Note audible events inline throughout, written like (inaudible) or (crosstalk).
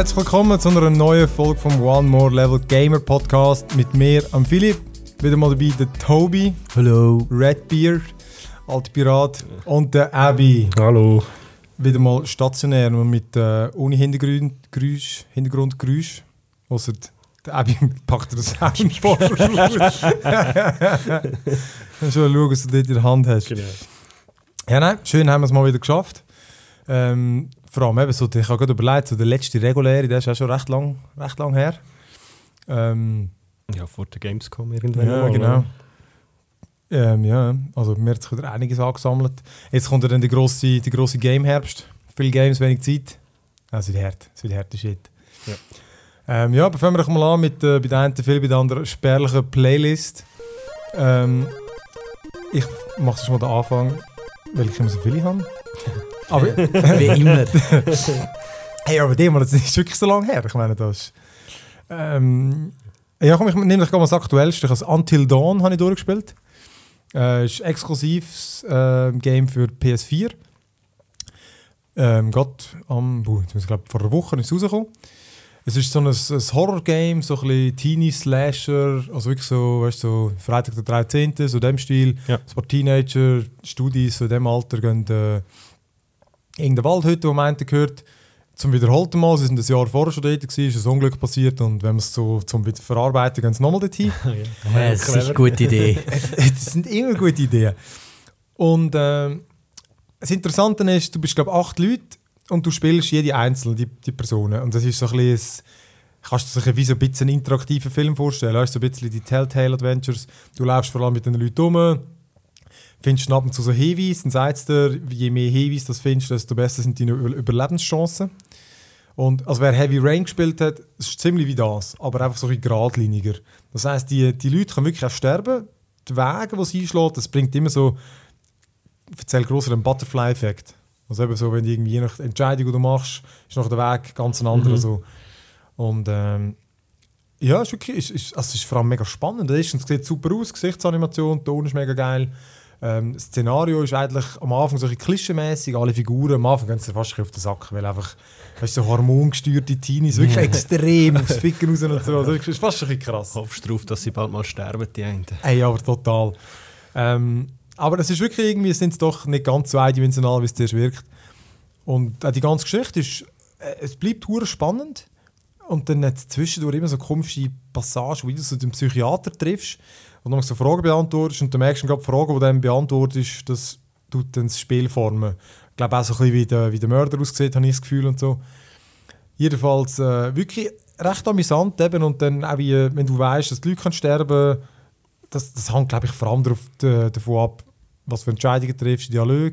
Herzlich willkommen zu einer neuen Folge vom One More Level Gamer Podcast mit mir, am Philipp. Wieder mal dabei der Toby, Hallo. Redbeard, Alter Pirat und der Abby. Hallo. Wieder mal stationär und mit äh, ohne Hintergrundgeräusch. Hintergrundgeräusch. Außer der Abby (laughs) packt das Soundboard. (laughs) Schon schauen, was du dort in der Hand hast. Genau. Ja, nein, schön haben wir es mal wieder geschafft. Ähm, vor allem eben so, ich habe gerade überlegt, so der letzte reguläre, der ist auch schon recht lang, recht lang her. Ähm, Ja, vor der Gamescom irgendwann. ja, mal, genau. oder? Ähm, ja, also mir hat sich wieder einiges angesammelt. Jetzt kommt ja dann der grosse, der grosse Game-Herbst. Viele Games, wenig Zeit. Es wird hart, es wird harte Shit. Ja. Ähm, ja, fangen wir doch mal an mit äh, bei der einen viel, bei der anderen spärlichen Playlist. Ähm, ich mache schon mal den Anfang, weil ich immer so viele habe. Aber, Wie immer. (laughs) hey, aber dem, das ist wirklich so lange her. Ich meine, das ähm, ja, komm, ich nehme dich das Aktuellste. Das Until Dawn habe ich durchgespielt. Äh, ist ein exklusives äh, Game für PS4. Ähm, Gerade am, buh, jetzt muss ich glaube vor einer Woche ist es rausgekommen. Es ist so ein, ein Horror-Game, so ein bisschen Teenie-Slasher, also wirklich so, weißt so Freitag der 13., so in dem Stil. Ja. Ein paar Teenager, Studis so in dem Alter gehen äh, irgendeine Waldhütte, die man gehört. Zum wiederholten Mal, sie sind ein Jahr vorher schon dort, gewesen, ist ein Unglück passiert und wenn man es so zum wieder verarbeiten, gehen sie nochmal dorthin. (laughs) Ja, das ist eine gute Idee. (laughs) das sind immer gute Ideen. Und ähm, das Interessante ist, du bist glaube acht Leute und du spielst jede einzelne die, die Personen. Und das ist so ein bisschen, ein- kannst du dir wie so ein bisschen einen interaktiven Film vorstellen. Weißt, du, so ein bisschen die Telltale Adventures. Du läufst vor allem mit den Leuten rum, findest ab und zu so Hinweise, dann sagst du dir, je mehr Hinweise du findest, desto besser sind deine Über Überlebenschancen. Und also wer Heavy Rain gespielt hat, es ist ziemlich wie das, aber einfach so ein bisschen geradliniger. Das heisst, die, die Leute können wirklich auch sterben. Die Wege, die sie einschlägt, das bringt immer so, ich erzähle grosser einen Butterfly-Effekt. Also eben so, wenn du irgendwie nach Entscheidung, die du machst, ist noch der Weg ganz ein anderer. So. Und ähm, ja, ist wirklich, ist, ist, also es ist vor allem mega spannend. Erstens sieht es super aus, Gesichtsanimation, der Ton ist mega geil. Ähm, das Szenario ist eigentlich am Anfang so ein klischeemäßig, alle Figuren, am Anfang gehen sie fast auf den Sack, weil einfach, weißt so hormongesteuerte Teenies, wirklich extrem aufs Ficken raus und so. Also, das ist fast ein bisschen krass. Hoffst du darauf, dass sie bald mal sterben, die einen? Ey, aber total. Ähm, aber es ist wirklich irgendwie, es sind doch nicht ganz so eindimensional, wie es zuerst wirkt. Und auch die ganze Geschichte ist, äh, es bleibt spannend. Und dann hat es zwischendurch immer so komische Passagen, wo du so den Psychiater triffst und dann so Fragen beantwortest und du merkst dann gerade Fragen, die du dann beantwortest, das tut dann das Spiel formen. Ich glaube auch so ein bisschen wie der, wie der Mörder aussieht, habe ich das Gefühl und so. Jedenfalls äh, wirklich recht amüsant eben und dann auch wie, wenn du weißt, dass die Leute können sterben das, das hängt glaube ich vor allem darauf, äh, davon ab, was für Entscheidungen du triffst, Dialog.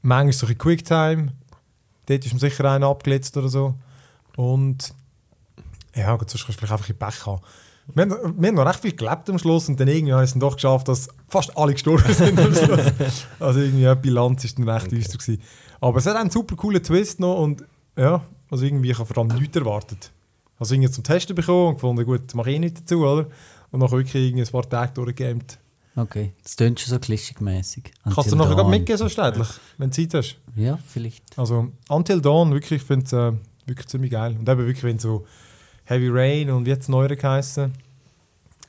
Manchmal so ein Quicktime, dort ist mir sicher einer abgeletzt oder so. Und ja, gut, sonst kannst du vielleicht einfach ein Pech haben. Wir haben, wir haben noch recht viel gelebt am Schluss und dann irgendwie haben wir es dann doch geschafft, dass fast alle gestorben sind am Schluss. (laughs) Also irgendwie die Bilanz ist dann recht düster gewesen. Aber es hat einen super coolen Twist noch und ja, also irgendwie ich habe vor allem nichts erwartet. Also irgendwie zum Testen bekommen und gefunden, gut, mache ich eh nichts dazu, oder? Und nachher wirklich irgendwie ein paar Tage durchgegamet. Okay, das klingt schon so klischig-mäßig. Kannst du nachher gerade mitgehen, so städtlich, wenn du Zeit hast? Ja, vielleicht. Also Until Dawn, wirklich, ich finde es äh, wirklich ziemlich geil. Und eben wirklich, wenn so Heavy Rain und wie jetzt neuere geheißen,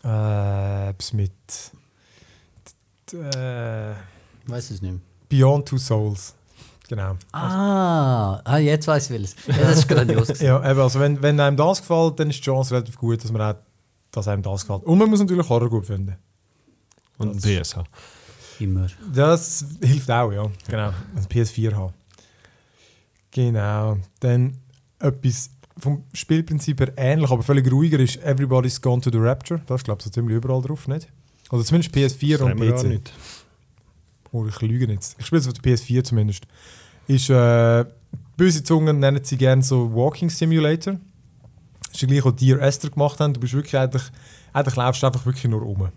äh, etwas mit äh, Weiß es nicht. Beyond Two Souls. Genau. Ah, ah jetzt weiß ich welches. Ja, das ist grandios. (laughs) Ja, eben, also wenn, wenn einem das gefällt, dann ist die Chance relativ gut, dass, man auch, dass einem das gefällt. Und man muss natürlich Horror gut finden. Und BSH. Immer. Das hilft auch, ja. Genau. Ein PS4 haben. Genau. Dann etwas vom Spielprinzip her ähnlich, aber völlig ruhiger ist Everybody's Gone to the Rapture. Das ist, glaube ich, so ziemlich überall drauf, nicht? Also zumindest PS4 und PC. nicht. Oh, ich lüge jetzt. Ich spiele es auf der PS4 zumindest. Ist, äh, böse Zungen nennen sie gerne so Walking Simulator. Das ist ja gleich, was Dear Esther gemacht haben. Du bist wirklich eigentlich, eigentlich laufst du einfach wirklich nur um.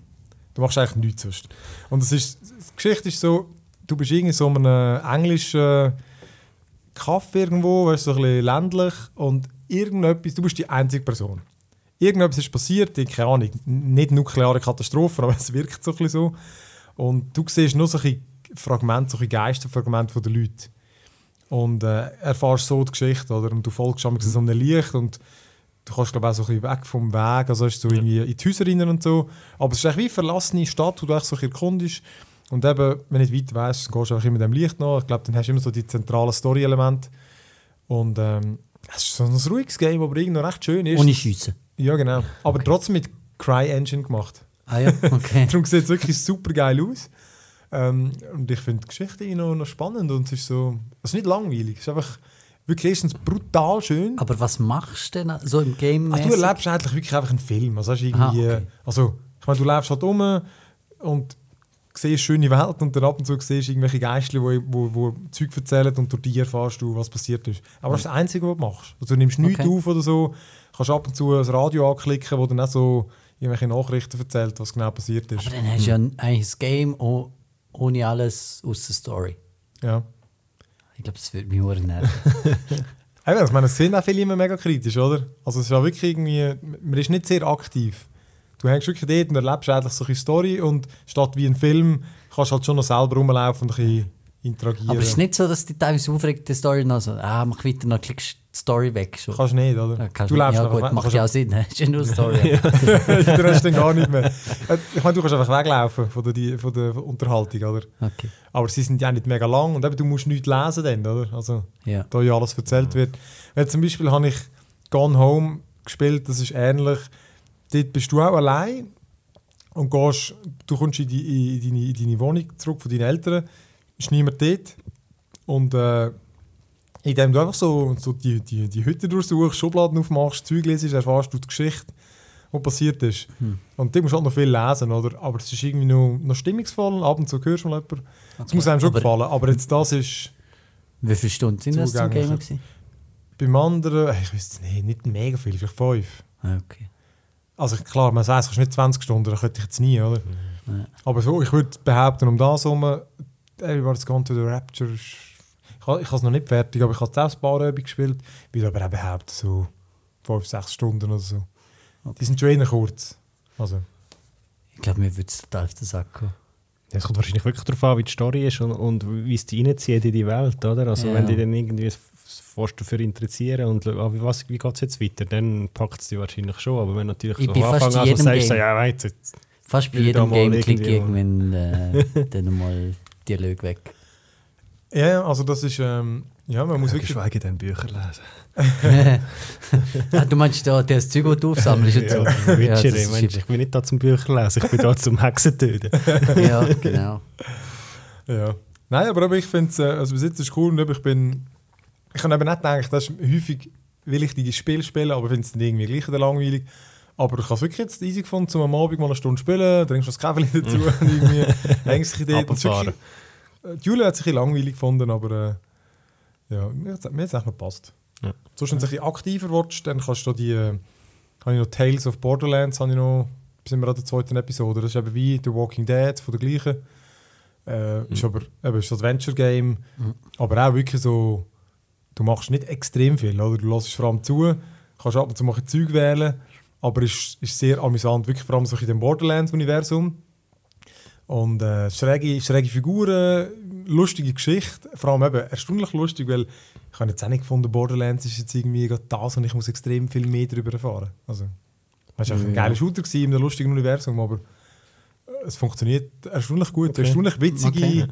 Du machst eigentlich nichts sonst. Und das ist, die Geschichte ist so, du bist irgendwie so in einem englischen Kaffee irgendwo, weißt, du, so ein bisschen ländlich und irgendetwas, du bist die einzige Person. Irgendetwas ist passiert, ich- keine Ahnung, nicht nukleare Katastrophe, (laughs) aber es wirkt so ein bisschen so. Und du siehst nur solche Fragmente, solche Geisterfragmente von den Leuten. Und äh, erfährst so die Geschichte, oder? Und du folgst schon so einem Licht und du kannst glaube auch so ein bisschen weg vom Weg, also ist so irgendwie in die Häuser rein und so. Aber es ist eigentlich wie eine verlassene Stadt, wo du echt so erkundest. Und eben, wenn du nicht weit weißt, gehst du einfach immer dem Licht nach. Ich glaube, dann hast du immer so die zentralen Story-Elemente. Und ähm, es ist so ein ruhiges Game, aber irgendwie noch recht schön ist. Ohne Schiessen. Ja, genau. Aber trotzdem mit CryEngine gemacht. Ah ja, okay. (laughs) Darum sieht es wirklich super geil aus. Ähm, und ich finde die Geschichte noch, noch spannend und es ist so, es ist nicht langweilig, es ist einfach wirklich erstens brutal schön. Aber was machst du denn so im Game? Also, du erlebst eigentlich wirklich einfach einen Film. Also, hast irgendwie, Aha, okay. also ich meine, du lebst halt um und siehst schöne Welt und dann ab und zu siehst irgendwelche Geistchen, die wo, wo Zeug erzählen und durch die erfährst du, was passiert ist. Aber das ist das Einzige, was du machst. Also, du nimmst nichts Okay. auf oder so, kannst ab und zu ein Radio anklicken, wo dann auch so irgendwelche Nachrichten erzählt, was genau passiert ist. Aber dann hast du ja ein- eigentlich ein Game oh, ohne alles aus der Story. Ja. Ich glaube, das würde mich auch nerven. (laughs) (laughs) Eben, ich meine, es sind auch viele immer mega kritisch, oder? Also es ist ja wirklich irgendwie, man ist nicht sehr aktiv. Du hängst wirklich dort und erlebst eigentlich so eine Story und statt wie ein Film kannst du halt schon noch selber rumlaufen und ein bisschen interagieren. Aber es ist nicht so, dass die teilweise aufregt, die Story noch so, ah, mach weiter, dann klickst die Story weg. Schon. Kannst nicht, oder? Ja, kannst du nicht. läufst ja gut, macht ja auch Sinn, ne? (laughs) ist ja nur eine (laughs) Story. (laughs) du hast dann gar nicht mehr. Äh, Ich meine, du kannst einfach weglaufen von der, von der Unterhaltung, oder? Okay, Aber sie sind ja nicht mega lang und eben, du musst nichts lesen dann, oder? Also, ja. da ja alles erzählt wird. Weil zum Beispiel habe ich Gone Home gespielt, das ist ähnlich. Dort bist du auch allein und gehst, du kommst in, die, in, deine, in deine Wohnung zurück von deinen Eltern, ist niemand dort. Und äh, indem du einfach so, so die, die, die Hütte durchsuchst, Schubladen aufmachst, Zeug lesest, erfährst du die Geschichte, die passiert ist. Und dort musst du halt noch viel lesen, oder? Aber es ist irgendwie noch, noch stimmungsvoll, ab und zu hörst du mal jemanden. Es muss einem schon Aber- gefallen, aber jetzt das ist... Wie viele Stunden sind das zum gewesen? Beim anderen, ich weiß es nicht, nicht mega viel, vielleicht fünf. Ah, Okay. Also klar, man sagt, es ist nicht 20 Stunden, das könnte ich jetzt nie, oder? Ja. Aber so, ich würde behaupten, um das herum, Everybody's Gone to the Rapture, ich, ha- ich habe es noch nicht fertig, aber ich habe selbst ein paar Übungen gespielt, würde aber auch behaupten, so 5, 6 Stunden oder so. Die sind schon eher kurz. Also, Ich glaube, mir würde es total auf den Sack. Ja, Es kommt wahrscheinlich wirklich darauf an, wie die Story ist und, und wie es dich reinzieht in die Welt, oder? Also Ja. wenn dich dann irgendwie fährst dafür interessieren und ah, wie, was, wie geht es jetzt weiter, dann packt es dich wahrscheinlich schon. Aber wenn natürlich Ich so bin am fast Anfang an so sagst, so, ja, weißt du, jetzt- Fast bei jedem Game irgendwie irgendwann (laughs) äh, dann mal Dialog weg. ja, ja, also das ist, ähm, ja, man muss ja, wirklich... geschweige denn Bücher lesen. (laughs) ah, du meinst da das Zeug, das du aufsammelst und so? Ja, Ja, ich, bin nicht da zum Bücher lesen, ich bin da zum Hexen töten. (laughs) ja, genau. Ja. Nein, aber ich finde es, äh, also bis jetzt ist es cool und ich bin, ich habe eben nicht gedacht, das ist häufig, will ich die Spiele spielen, aber finde es dann irgendwie gleich wieder langweilig. Aber ich habe es wirklich jetzt easy gefunden, zum am Abend mal eine Stunde spielen, trinkst du das Kaffee (laughs) dazu und irgendwie hängst dich dort. Es wirklich- äh, Die Julia hat sich ein bisschen langweilig gefunden, aber äh, ja, mir hat es mir hat's echt noch gepasst. Ja. Sonst, wenn du ein bisschen aktiver willst, dann kannst du die, äh, habe ich noch Tales of Borderlands, habe ich noch, sind wir an der zweiten Episode, das ist eben wie The Walking Dead, von der gleichen. Äh, Ist aber eben ist ein Adventure-Game, aber auch wirklich so, du machst nicht extrem viel, oder? Du lässt vor allem zu, kannst ab und zu mal ein Zeug wählen, aber es ist, ist sehr amüsant, wirklich vor allem so in dem Borderlands-Universum. Und äh, schräge, schräge Figuren, lustige Geschichte, vor allem eben erstaunlich lustig, weil ich habe jetzt auch nicht gefunden, Borderlands ist jetzt irgendwie gerade das und ich muss extrem viel mehr darüber erfahren. Also, es war einfach ein Ja. geiler Shooter gewesen in einem lustigen Universum, aber äh, es funktioniert erstaunlich gut, Okay. erstaunlich witzige, Okay.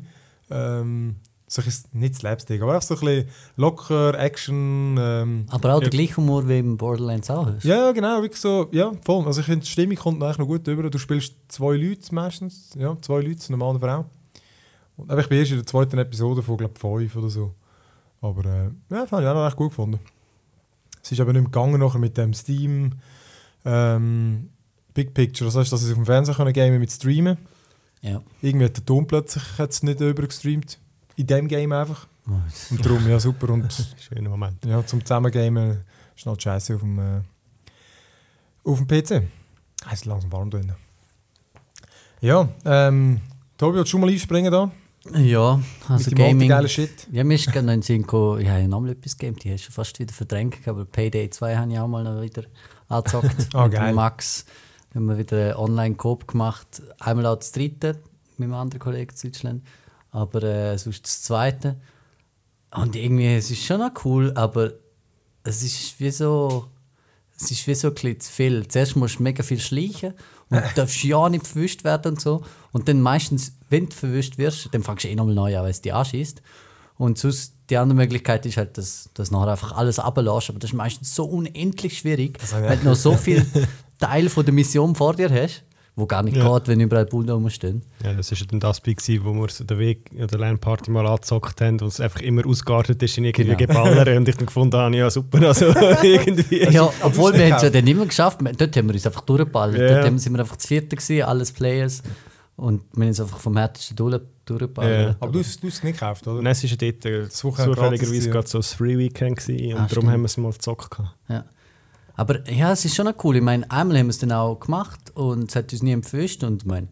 ähm, so ein nicht Slapstick, aber einfach so ein bisschen locker, Action. Ähm, Aber auch der gleiche Humor wie im Borderlands auch hast. ja, genau, wirklich so, ja, voll. Also ich finde, die Stimmung kommt eigentlich noch gut rüber. Du spielst zwei Leute meistens, ja, zwei Leute, eine Mann und eine Frau. Und, aber ich bin erst in der zweiten Episode von, glaube fünf oder so. Aber äh, ja, fand ich auch noch recht gut gefunden. Es ist aber nicht mehr gegangen nachher mit dem Steam ähm, Big Picture. Das heißt, dass sie es auf dem Fernseher können gamen mit Streamen. Ja. Irgendwie hat der Ton plötzlich hat's nicht übergestreamt. In dem Game einfach. Und darum, ja, super. Und (laughs) Schöner Moment. ja, zum Zusammengamen ist halt scheiße auf dem, äh, auf dem PC. Es ist langsam warm drin. Ja, ähm, Tobi, willst du schon mal einspringen da? Ja, also mit Gaming. geilen Shit. Ja, mir ist gerade noch in den Sinn gekommen, ich habe ja nochmal etwas gegeben, die hast du fast wieder verdrängt, aber Payday 2 habe ich auch mal noch wieder angezockt. (laughs) Ah, mit geil. Max haben wir wieder einen Online-Coop gemacht. Einmal auch das dritte mit einem anderen Kollegen in Deutschland, aber äh, sonst das zweite. Und irgendwie, es ist schon noch cool, aber es ist wie so. Es ist wie so ein bisschen zu viel. Zuerst musst du mega viel schleichen und du (laughs) darfst ja nicht verwischt werden und so. Und dann meistens, wenn du verwischt wirst, dann fängst du eh nochmal neu an, weil es dich anschießt. Und sonst, die andere Möglichkeit ist halt, dass, dass du nachher einfach alles runterlässt. Aber das ist meistens so unendlich schwierig, weil du noch so (laughs) viel Teil von der Mission vor dir hast, wo gar nicht Ja. geht, wenn überall Bullen rumstehen. Ja, das war dann das Spiel, wo wir so den Weg an der LAN-Party mal angezockt haben und es einfach immer ausgeartet ist in irgendwie Genau. Geballern und ich dann gefunden habe, ja super, also (laughs) (laughs) irgendwie. Ja, obwohl wir es ja dann immer geschafft wir- Dort haben wir uns einfach durchgeballert. Ja. Dort haben- sind wir einfach zu vierten gewesen, alles Players. Und wir haben uns einfach vom härtesten durch, durchgeballert. Ja. Aber du hast du hast es nicht gekauft, oder? Nein, es war ja dort äh, zufälligerweise gerade so ein Free-Weekend gewesen und Ah, darum stimmt. haben wir es mal gezockt. Ja. Aber ja, es ist schon noch cool. Ich meine, einmal haben wir es dann auch gemacht und es hat uns nie empfischt. Und ich meine,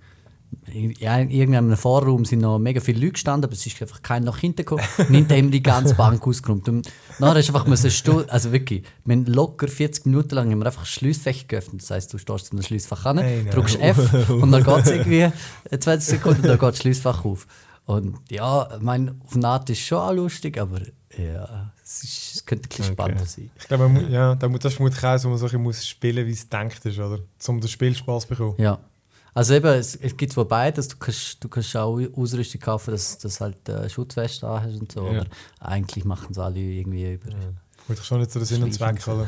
in irgendeinem Vorraum sind noch mega viele Leute gestanden, aber es ist einfach keiner nach hinten gekommen. Und hinter haben die ganze Bank ausgeräumt. Und nachher ist einfach müssen Stuhl, also wirklich, wir haben locker 40 Minuten lang haben wir einfach Schliessfächer geöffnet. Das heisst, du stehst zu einem Schliessfach an, Hey, drückst F und dann geht es (laughs) irgendwie 20 Sekunden und dann geht das Schliessfach auf. Und ja, ich meine, auf eine Art ist es schon auch lustig, aber ja, es, ist, es könnte ein bisschen Okay. spannender sein. Ich glaube, man ja, das ist vermutlich auch so, wo man so ein bisschen muss spielen wie es denkt ist, oder? Um den Spielspaß zu bekommen. Ja. Also eben, es, es gibt zwar beides, du kannst, du kannst auch Ausrüstung kaufen, dass du halt äh, Schutzweste hast und so, Ja. aber eigentlich machen es alle irgendwie über. Gut, ich schon nicht so den Sinn und Zweck, oder?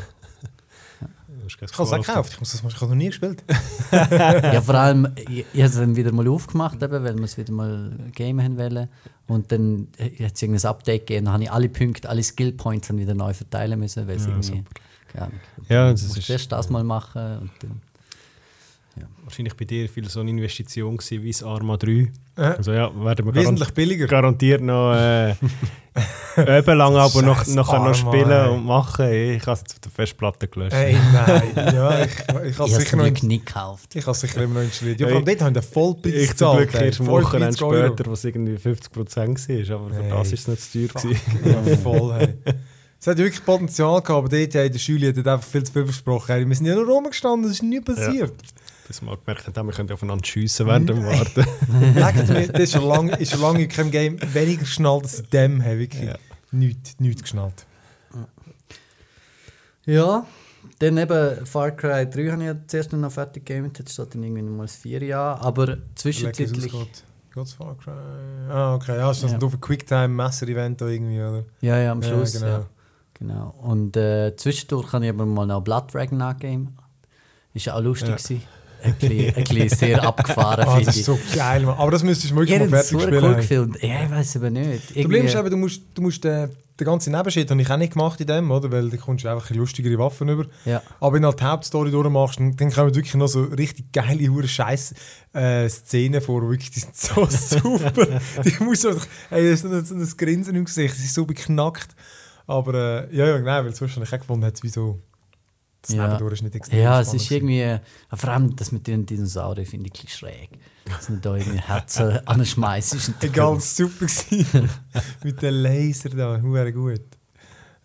Ich habe es auch gekauft, ich, muss das, mal- ich habe noch nie gespielt. (laughs) ja, vor allem, ich, ich habe es dann wieder mal aufgemacht, eben, weil wir es wieder mal gamen haben wollen. Und dann äh, hat es irgendein Update gegeben, dann habe ich alle Punkte, alle Skill Points dann wieder neu verteilen müssen, weil es Ja, irgendwie. Keine Ahnung. Ja, du das musst ist- zuerst das mal machen und dann. Wahrscheinlich bei dir viel so eine Investition gewesen wie das Arma 3. Äh, Also ja, werden wir wesentlich garant billiger. garantiert noch äh, (laughs) eben lang aber noch, nachher noch Arma, spielen ey. und machen. Ich habe es jetzt auf der Festplatte gelöscht. Hey, nein. Ja, ich, ich habe es sicher, noch nicht gekauft. ich habe es sicher immer noch installiert. Ja, allem dort haben wir Vollpreis Ich zum Glück ey. erst am Wochenende 45 Euro. später, wo es irgendwie 50% war, aber für das ist es nicht zu teuer. Fuck, gewesen. ja, voll, hey. Es hat wirklich Potenzial gehabt, aber dort hat der Schüler hat einfach viel zu viel versprochen. Wir sind ja nur rumgestanden, es ist nie passiert. Bis wir mal gemerkt haben, wir können aufeinander schiessen während dem Warten. (laughs) Leckt mir, (laughs) das ist schon lange, ist schon lange in keinem Game weniger geschnallt als in dem. Hey, wirklich Ja. nichts, nichts geschnallt. Ja, dann eben Far Cry 3 habe ich ja zuerst noch fertig gegamet, jetzt steht dann irgendwie noch mal das 4 Jahre, aber zwischenzeitlich... Geht's Far Cry? Ah, okay. Ja, ist das Ja. ein Quicktime-Messer-Event da irgendwie, oder? Ja, ja, am Ja, Schluss, genau. ja. Genau. Und äh, zwischendurch habe ich aber mal noch Blood Dragon angegeben. Ist auch lustig Ja. gewesen. Ein bisschen, ein bisschen sehr abgefahren, (laughs) Ah, finde das ist so geil, Mann. Aber das müsstest du wirklich Ich mal fertig spielen. cool gefilmt. Ja, ich weiß aber nicht. Das Problem ist eben, du musst, du musst den, den ganzen Nebenshit habe ich auch nicht gemacht in dem, oder? Weil da kommst du einfach ein lustigere Waffen über. Ja. Aber wenn du halt die Hauptstory durchmachst, dann dann kommen wirklich noch so richtig geile, hure scheiß äh, Szenen vor, wirklich, die sind so (laughs) super. die muss einfach, hey, das ist so ein, Grinsen im Gesicht, sie ist so beknackt. Aber äh, ja, ja, genau, weil sonst habe ich auch gefunden, hat es wie so, das ja. Nebendurch ist nicht extrem Ja, es ist irgendwie, vor allem das mit den Dinosaurier finde ich ein schräg. Dass man da irgendwie Herzen anschmeißt. Das war ganz super gewesen. mit dem Laser da, sehr gut.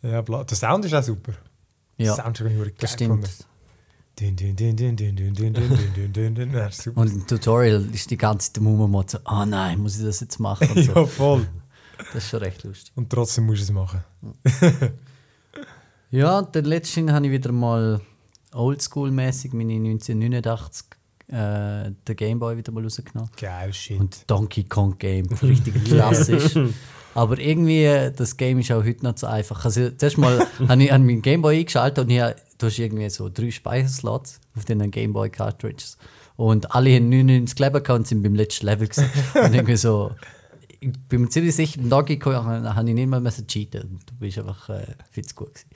Ja, bla. Der Sound ist auch super. Ja, der Sound ist geil. Das stimmt. Und im Tutorial ist die ganze Zeit der Mummel so, oh nein, muss ich das jetzt machen? Und so. ja, voll. Das ist schon recht lustig. Und trotzdem musst du es machen. Ja, dann letztens habe ich wieder mal oldschool-mäßig meine 1989 äh, den Gameboy wieder mal rausgenommen. Geil, shit. Und Donkey Kong Game, (laughs) richtig klassisch. Aber irgendwie, äh, das Game ist auch heute noch zu einfach. Also, zuerst mal (laughs) habe ich an meinen Gameboy eingeschaltet und hier, du hast irgendwie so drei Speicherslots auf den Gameboy Cartridges. Und alle haben 99 Leben gehabt und sind beim letzten Level gewesen. (laughs) Und irgendwie so, ich bin mir ziemlich sicher, beim Donkey Kong habe ich nicht mal cheaten. Und Du bist einfach äh, viel zu gut gewesen.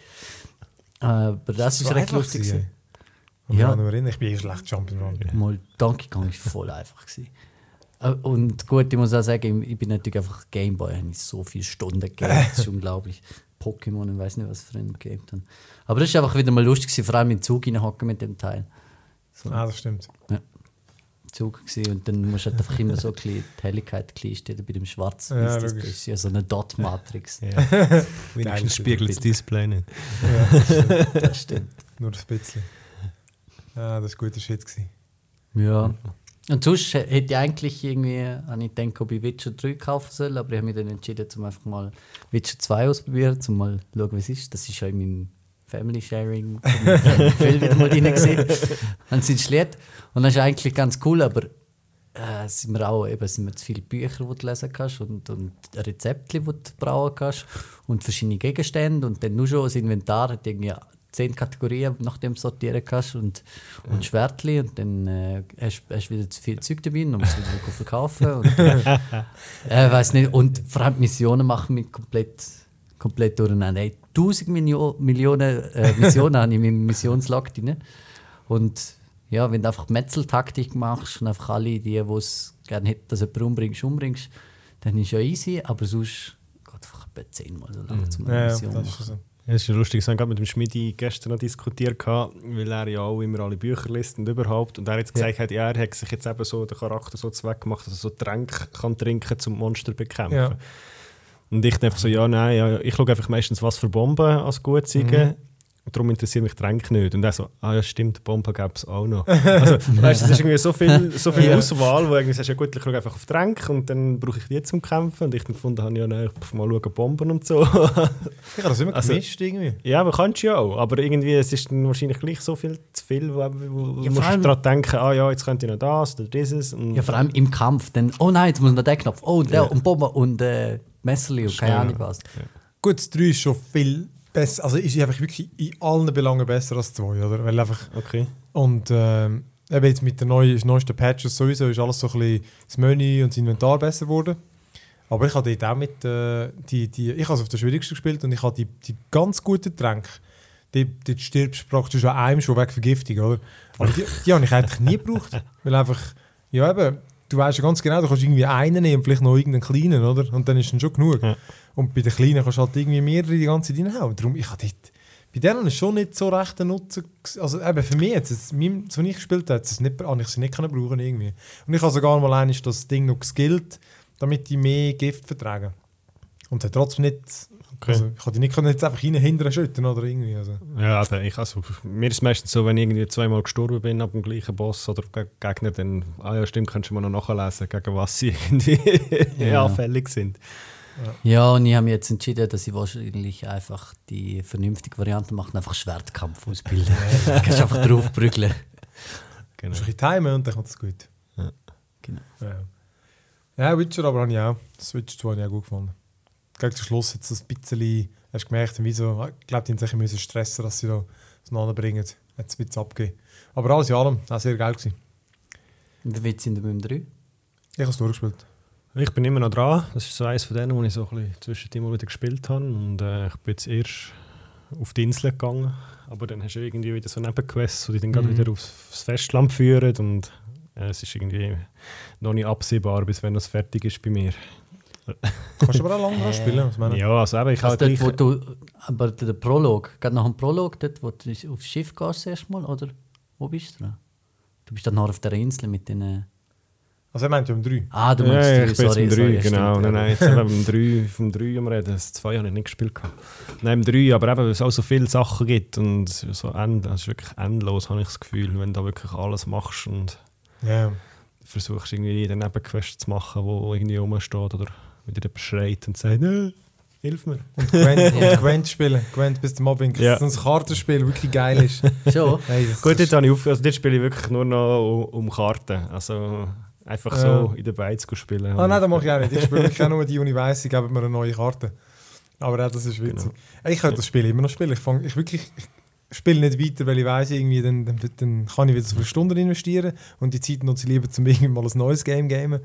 Äh, Aber das So recht lustig. gewesen, ey. Ja. Ja. Nur ich bin eh schlecht Jump'n'Run. Mal Donkey Kong war voll einfach. Gewesen. Äh, Und gut, ich muss auch sagen, ich bin natürlich einfach Gameboy, habe ich so viele Stunden gegeben. Das ist (laughs) unglaublich. Pokémon, ich weiß nicht, was für einen gegeben haben. Aber das ist einfach wieder mal lustig, gewesen, vor allem im Zug hocken mit dem Teil. Ah, das stimmt. Zug gewesen, und dann musst du halt einfach immer so ein bisschen die Helligkeit stehen bei dem Schwarz. Ja, Ja, das ist ja so eine Dot-Matrix. Ja. (laughs) Wenigstens spiegelt das Display nicht. (laughs) Das stimmt. Nur ein bisschen. Ja, das war guter Shit. Gewesen. Ja. Und sonst hätte ich eigentlich irgendwie, habe ich gedacht, ob ich Witcher 3 kaufen soll, aber ich habe mich dann entschieden, um einfach mal Witcher 2 auszuprobieren, um mal zu schauen, wie es ist. Das ist ja in meinem Family Sharing Film wieder mal drin gesehen. (laughs) Haben sie installiert. Und das ist eigentlich ganz cool, aber äh, sind wir auch eben, sind wir zu viele Bücher, die du lesen kannst und, und Rezepte, die du brauen kannst und verschiedene Gegenstände und dann nur schon das Inventar hat irgendwie zehn Kategorien, nachdem du sortieren kannst und, und Schwertli und dann äh, hast du wieder zu viel Zeug dabei und musst wieder verkaufen und (laughs) äh, weiß nicht und vor allem Missionen machen mich komplett komplett durcheinander. Hey, 1000 Millio Millionen äh, Missionen (laughs) habe ich in meinem Missionslog drin und ja, wenn du einfach Metzeltaktik machst und einfach alle die, die es gerne hätten, dass du jemanden umbringst, umbringst, dann ist ja easy, aber sonst geht einfach etwa zehnmal so lange, um eine Ja, ja, Mission das machen. Ja, es ist ja lustig, ich habe gerade mit dem Schmidi gestern noch diskutiert, weil er ja auch immer alle Bücher liest und überhaupt. Und er hat jetzt gesagt, hat, ja, er hat sich jetzt eben so den Charakter so zweckgemacht, dass er so Tränke kann trinken zum Monster bekämpfen. Ja. Und ich einfach so, ja, nein, ja, ich schaue einfach meistens, was für Bomben als gut sind. Mhm. Und darum interessiert mich Tränke nicht. Und er so, ah ja, stimmt, Bomben gäbe es auch noch. (laughs) Also, weißt du, es ist irgendwie so viel, so viel Ja. Auswahl, wo irgendwie sagst, ja gut, ich schaue einfach auf Tränke und dann brauche ich die zum Kämpfen. Und ich dann gefunden habe, ja, nein, ich muss mal schauen, Bomben und so. Ich habe das immer Also- gemischt irgendwie. Ja, aber kannst du ja auch. Aber irgendwie, es ist dann wahrscheinlich gleich so viel zu viel, wo, wo Ja, musst allem- daran denken, ah ja, jetzt könnte ich noch das oder dieses. Und Ja, vor allem im Kampf. Dann, oh nein, jetzt muss noch der Knopf. Oh, und der Ja. und Bombe und äh, Messerli und keine. Ahnung was. Gut, das 3 ist schon viel besser. Also ist einfach wirklich in allen Belangen besser als 2, oder? Weil einfach, Okay. und ähm, eben jetzt mit den neuen, neuesten Patches sowieso ist alles so ein bisschen das Menü und das Inventar besser geworden. Aber ich habe dort auch mit, äh, die, die, ich habe es auf der schwierigsten gespielt und ich habe die, die ganz guten Tränke, die, die stirbst du praktisch an einem schon wegen Vergiftung, oder? Aber die, die habe ich eigentlich nie gebraucht, weil einfach, ja eben, du weißt ja ganz genau, du kannst irgendwie einen nehmen vielleicht noch irgendeinen kleinen, oder? Und dann ist dann schon genug. Ja. Und bei den kleinen kannst du halt irgendwie mehrere die ganze Zeit reinhauen. Darum, ich habe dort, bei denen ist schon nicht so recht ein Nutzen. Also eben für mich, jetzt, es- meinem- so wie ich gespielt habe, es nicht, habe ich sie nicht können brauchen irgendwie. Und ich habe sogar mal einmal das Ding noch geskillt, damit die mehr Gift vertragen. Und hat trotzdem nicht, Okay. also ich konnte die nicht können jetzt einfach rein hinterher schütten oder irgendwie. Also. Ja, also ich, also, mir ist es meistens so, wenn ich irgendwie zweimal gestorben bin ab dem gleichen Boss oder Ge- Gegner, dann, ah ja, stimmt, kannst du mal noch nachlesen, gegen was sie irgendwie (laughs) Ja. anfällig sind. Ja, und ich habe mich jetzt entschieden, dass ich wahrscheinlich einfach die vernünftige Variante mache, einfach Schwertkampf ausbilden. Du kannst einfach draufprügeln. Genau. Du musst ein bisschen timen und dann kommt es gut. Ja. Genau. Ja. ja, Witcher aber habe ich auch. Switch 2 habe ich auch gut gefunden. Gegen den Schluss jetzt so ein bisschen, hast gemerkt, wie so, ich glaube, die haben sich müssen stressen, dass sie da das bringen. Hat es ein bisschen abgegeben. Aber alles in allem, auch sehr geil gewesen. Wie weit sind wir mit dem 3? Ich habe es durchgespielt. Ich bin immer noch dran. Das ist so eines von denen, wo ich so ein bisschen zwischendurch mal wieder gespielt habe. Und äh, ich bin jetzt erst auf die Insel gegangen. Aber dann hast du irgendwie wieder so Nebenquests, die dich dann gerade Mhm. wieder aufs Festland führen. Und äh, es ist irgendwie noch nicht absehbar, bis wenn das fertig ist bei mir. Kannst du aber auch lange dran spielen, was meine ich? Ja, also eben, ich Also habe dort, wo du, aber der Prolog, gerade nach dem Prolog, dort, wo du aufs Schiff gehst erstmal, oder wo bist du? Du bist dann noch auf der Insel mit den... Also er meint um 3. Ah, du meinst ja, drei, ich bin sorry, im 3, sorry, genau. stimmt, Nein, nein, jetzt eben beim 3, vom 3 am Reden. Das 2 habe ich nicht gespielt. gehabt. Nein, im 3, aber eben, weil es auch so viele Sachen gibt und so end, das ist wirklich endlos, habe ich das Gefühl, wenn du da wirklich alles machst und Ja. versuchst irgendwie jede Nebenquest zu machen, wo irgendwie rumsteht oder wieder jemand schreit und sagt, «Nö, hilf mir. Und Gwent, und Gwent spielen. Gwent bis zum Mobbing. Ja. Dass ein Kartenspiel wirklich geil ist. Schon? (laughs) Hey, das Gut, ist- jetzt habe ich auf, also dort spiele ich wirklich nur noch um, um Karten. Also einfach so Ja. in der Beiz spielen. Ah nein, das mache ich auch nicht. Ich spiele wirklich (laughs) auch nur die Uni weiss, sie geben mir eine neue Karte. Aber auch das ist witzig. Ich könnte das Spiel immer noch spielen. Ich, fang, ich wirklich ich spiele nicht weiter, weil ich weiss, irgendwie, dann, dann, dann kann ich wieder so viele Stunden investieren und die Zeit nutze ich lieber, zum irgendwie mal ein neues Game zu gamen.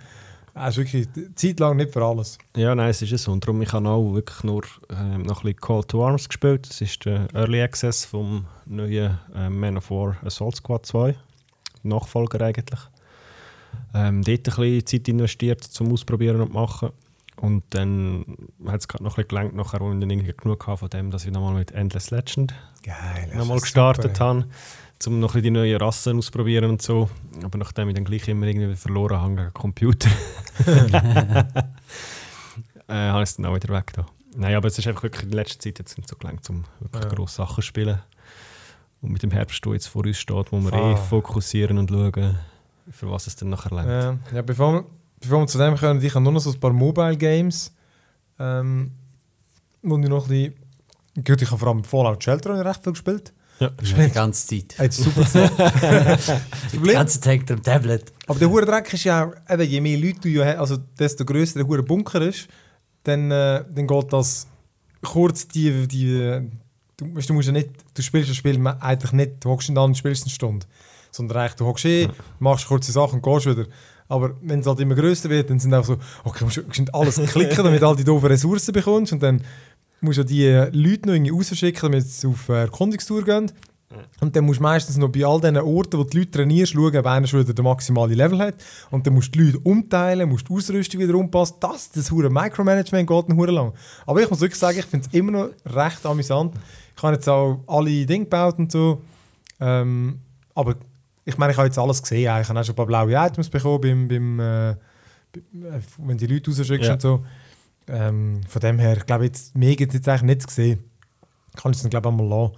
Das ist wirklich zeitlang nicht für alles. Ja, nein, es ist es. Und darum, ich habe auch wirklich nur ähm, noch ein bisschen Call to Arms gespielt. Das ist der Early Access vom neuen äh, Man of War Assault Squad 2. Nachfolger eigentlich. Ähm, dort ein bisschen Zeit investiert zum Ausprobieren und machen. Und dann hat es gerade noch ein bisschen gelangt, nachher, ich dann irgendwie genug hatte von dem, dass ich nochmal mit Endless Legend Geil. nochmal gestartet habe, um noch ein bisschen die neuen Rassen auszuprobieren und so. Aber nachdem ich dann gleich immer irgendwie verloren habe gegen den Computer, (laughs) äh, habe ich es dann auch wieder weg. Da. Nein, aber es ist einfach wirklich in der letzten Zeit jetzt nicht so gelangt, um wirklich Ja. grosse Sachen zu spielen. Und mit dem Herbst, der jetzt vor uns steht, wo wir Ah. eh fokussieren und schauen. für was es dann nachher lernt. Ja, ja bevor, wir, bevor wir zu dem kommen, ich habe nur noch so ein paar Mobile Games, ähm, wo ich noch ein bisschen... Gut, ich habe vor allem Fallout Shelter recht viel gespielt. Ja. Die ganze Zeit. (laughs) Das ist super Die ganze Zeit hängt am Tablet. Aber der Hurendreck ist ja auch, eben, je mehr Leute du ja hast, also desto grösser der Hure Bunker ist, dann, äh, dann geht das kurz die, die du, weißt, du musst ja nicht, du spielst das Spiel eigentlich nicht, du hockst nicht an und spielst eine Stunde, sondern eigentlich, du hockst eh, machst kurze Sachen und gehst wieder. Aber wenn es halt immer grösser wird, dann sind auch so, okay, du musst, musst nicht alles klicken, damit du all die doofen Ressourcen bekommst und dann musst du die äh, Leute noch irgendwie rausschicken, damit sie auf äh, Erkundungstour gehen. Und dann musst du meistens noch bei all diesen Orten, wo die Leute trainierst, schauen, ob einer schon wieder den maximalen Level hat. Und dann musst du die Leute umteilen, musst die Ausrüstung wieder umpassen. Das, das hure Micromanagement geht hure lang. Aber ich muss wirklich sagen, ich finde es immer noch recht amüsant. Ich habe jetzt auch alle Dinge gebaut und so. Ähm, aber ich meine, ich habe jetzt alles gesehen. Ich habe auch schon ein paar blaue Items bekommen, beim, beim, äh, äh, wenn die Leute rausschickst Ja. und so. Ähm, von dem her, ich glaube, jetzt, mehr gibt es jetzt eigentlich nicht zu sehen. Kann ich es dann, glaube ich, einmal lassen.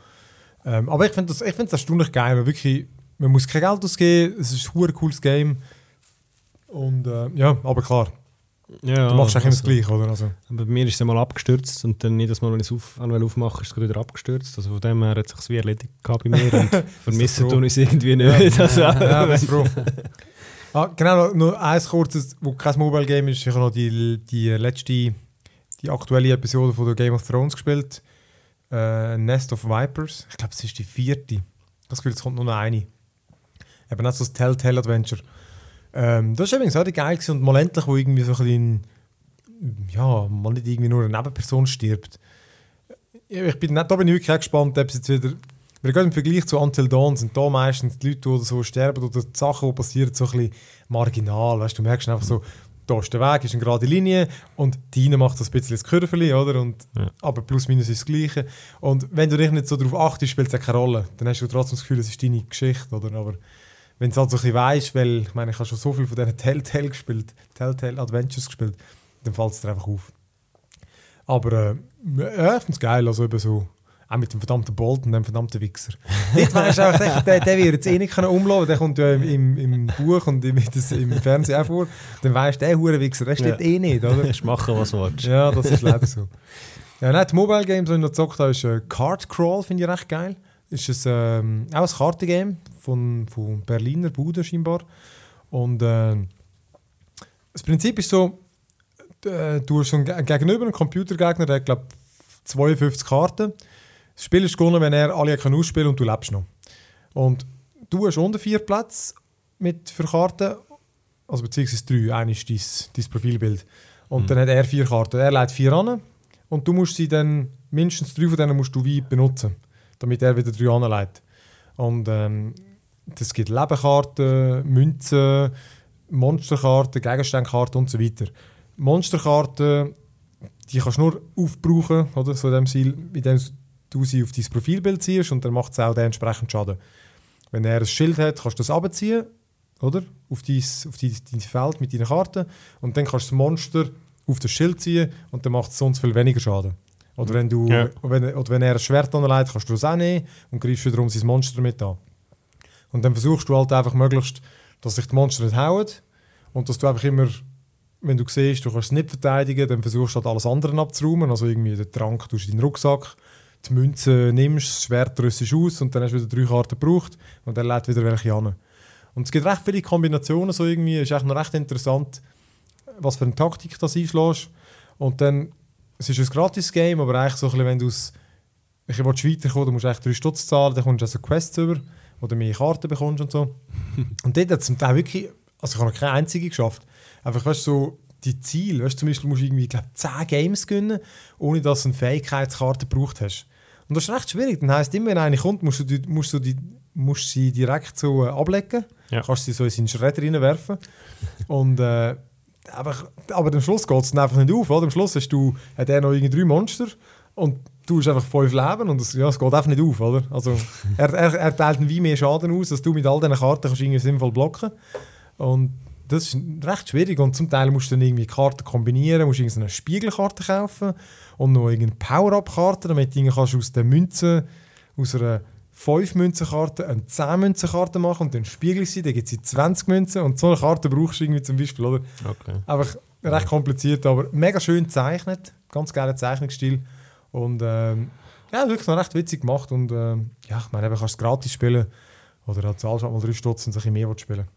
Ähm, aber ich finde das, ich find's erstaunlich geil. weil Wirklich, man muss kein Geld ausgeben, es ist ein cooles Game. Und äh, ja, aber klar, Ja, du machst eigentlich immer das also, Gleiche, oder? Also, Bei mir ist es einmal abgestürzt und dann jedes Mal, wenn ich es auf, aufmache, ist es wieder abgestürzt. Also von dem her hat es sich wie erledigt gehabt bei mir und (laughs) vermissen tue ich es irgendwie nicht. (laughs) Also, ja, froh. (laughs) ah, genau, noch, noch eins kurzes, wo kein Mobile Game ist. Ich habe noch die, die letzte, die aktuelle Episode von der Game of Thrones gespielt. Äh, Nest of Vipers. Ich glaube, es ist die vierte. Das Gefühl, es kommt nur noch eine. Eben auch so das Telltale Adventure. Ähm, das war übrigens auch geil gewesen und mal endlich, wo irgendwie so ein bisschen, ja, mal nicht irgendwie nur eine Nebenperson stirbt. Ich bin, da bin ich wirklich gespannt, ob es jetzt wieder weil gerade im Vergleich zu Until Dawn sind da meistens die Leute, die so sterben oder die Sachen, die passieren, so ein bisschen marginal. Weißt, du merkst einfach so, da ist der Weg, ist eine gerade Linie und die eine macht das ein bisschen das Kürfeli, oder? Und, Ja. Aber plus minus ist das Gleiche. Und wenn du dich nicht so darauf achtest, spielt es auch keine Rolle. Dann hast du trotzdem das Gefühl, es ist deine Geschichte, oder? Aber wenn du es halt so ein bisschen weißt, weil ich meine, ich habe schon so viel von diesen Telltale gespielt, Telltale Adventures gespielt, dann fällt es dir einfach auf. Aber äh, ja, ich finde es geil, also eben so, auch mit dem verdammten Bolt und dem verdammten Wichser. Dort weisst du auch, der, der, wird jetzt eh nicht umlaufen, der kommt ja im, im, Buch und im, das, im Fernsehen auch vor. Dann weisst du, der Hurenwichser, der steht Ja. eh nicht, oder? Kannst machen, was du willst. Ja, das ist leider so. Ja, nein, die Mobile Games, die ich noch gezockt habe, ist äh, Card Crawl, finde ich recht geil. Ist ein, ähm, auch ein Kartengame von, von Berliner Bude scheinbar. Und äh, das Prinzip ist so, äh, du hast so einen Ge- Gegenüber, einen Computergegner, der hat, glaube 52 Karten. Das Spiel ist gewonnen, wenn er alle kann ausspielen und du lebst noch. Und du hast unter vier Plätze mit für Karten, also beziehungsweise drei, eine ist dein, dein Profilbild. Und dann hat er vier Karten. Er legt vier an und du musst sie dann, mindestens drei von denen musst du wie benutzen, damit er wieder drei anlegt. Und ähm, es gibt Lebenkarten, Münzen, Monsterkarten, Gegenstandkarten und so weiter. Monsterkarten, die kannst du nur aufbrauchen, oder? So in dem Ziel, in dem du sie auf dein Profilbild ziehst und dann macht es auch dementsprechend Schaden. Wenn er ein Schild hat, kannst du das abziehen, oder? Auf dein, auf dein, dein Feld mit deinen Karten und dann kannst du das Monster auf das Schild ziehen und dann macht es sonst viel weniger Schaden. Oder wenn, du, Ja. wenn, oder wenn er ein Schwert anlegt, kannst du es auch nehmen und greifst wiederum sein Monster damit an. Und dann versuchst du halt einfach möglichst, dass sich die Monster nicht hauen und dass du einfach immer, wenn du siehst, du kannst es nicht verteidigen, dann versuchst du halt alles andere abzuräumen, also irgendwie den Trank tust du in den Rucksack, die Münze nimmst, das Schwert rüstest aus und dann hast du wieder drei Karten gebraucht und dann lädt wieder welche an. Und es gibt recht viele Kombinationen, so irgendwie, ist echt noch recht interessant, was für eine Taktik das einschlägst. Und dann, es ist ein Gratis-Game, aber eigentlich so ein bisschen, wenn du es, ich will weiterkommen, du musst eigentlich drei Stutz zahlen, dann kommst du also Quests über, wo du mehr Karten bekommst und so. (laughs) und dort hat es zum Teil wirklich, also ich habe noch keine einzige geschafft, einfach, weißt du, so die Ziele, weißt zum Beispiel musst du irgendwie, glaube 10 Games gewinnen, ohne dass du eine Fähigkeitskarte gebraucht hast. Und das ist recht schwierig, dann heisst immer, wenn eine kommt, musst du, die, musst du, die, musst sie direkt so äh, ablegen, Ja. kannst sie so in seinen Schredder reinwerfen und äh, aber, aber am Schluss geht es einfach nicht auf, oder? Am Schluss hast du, hat er noch irgendwie drei Monster und du hast einfach fünf Leben und es, ja, es geht einfach nicht auf, oder? Also (laughs) er, er, er teilt wie mehr Schaden aus, dass du mit all diesen Karten kannst irgendwie sinnvoll blocken und das ist recht schwierig und zum Teil musst du dann irgendwie Karten kombinieren, musst irgendwie so eine Spiegelkarte kaufen und noch irgendeine Power-Up-Karte, damit du kannst aus den Münzen, aus einer 5 Münzenkarten, eine 10 Münzenkarte machen und dann spiegel sie, dann gibt es 20 Münzen und so eine Karte brauchst du irgendwie zum Beispiel, oder? Okay. Einfach recht kompliziert, aber mega schön gezeichnet, ganz geiler Zeichnungsstil und ähm, ja, wirklich noch recht witzig gemacht und ähm, ja, ich meine, eben kannst du es gratis spielen oder halt zahlst halt mal 3 Stutz und ein bisschen mehr spielen.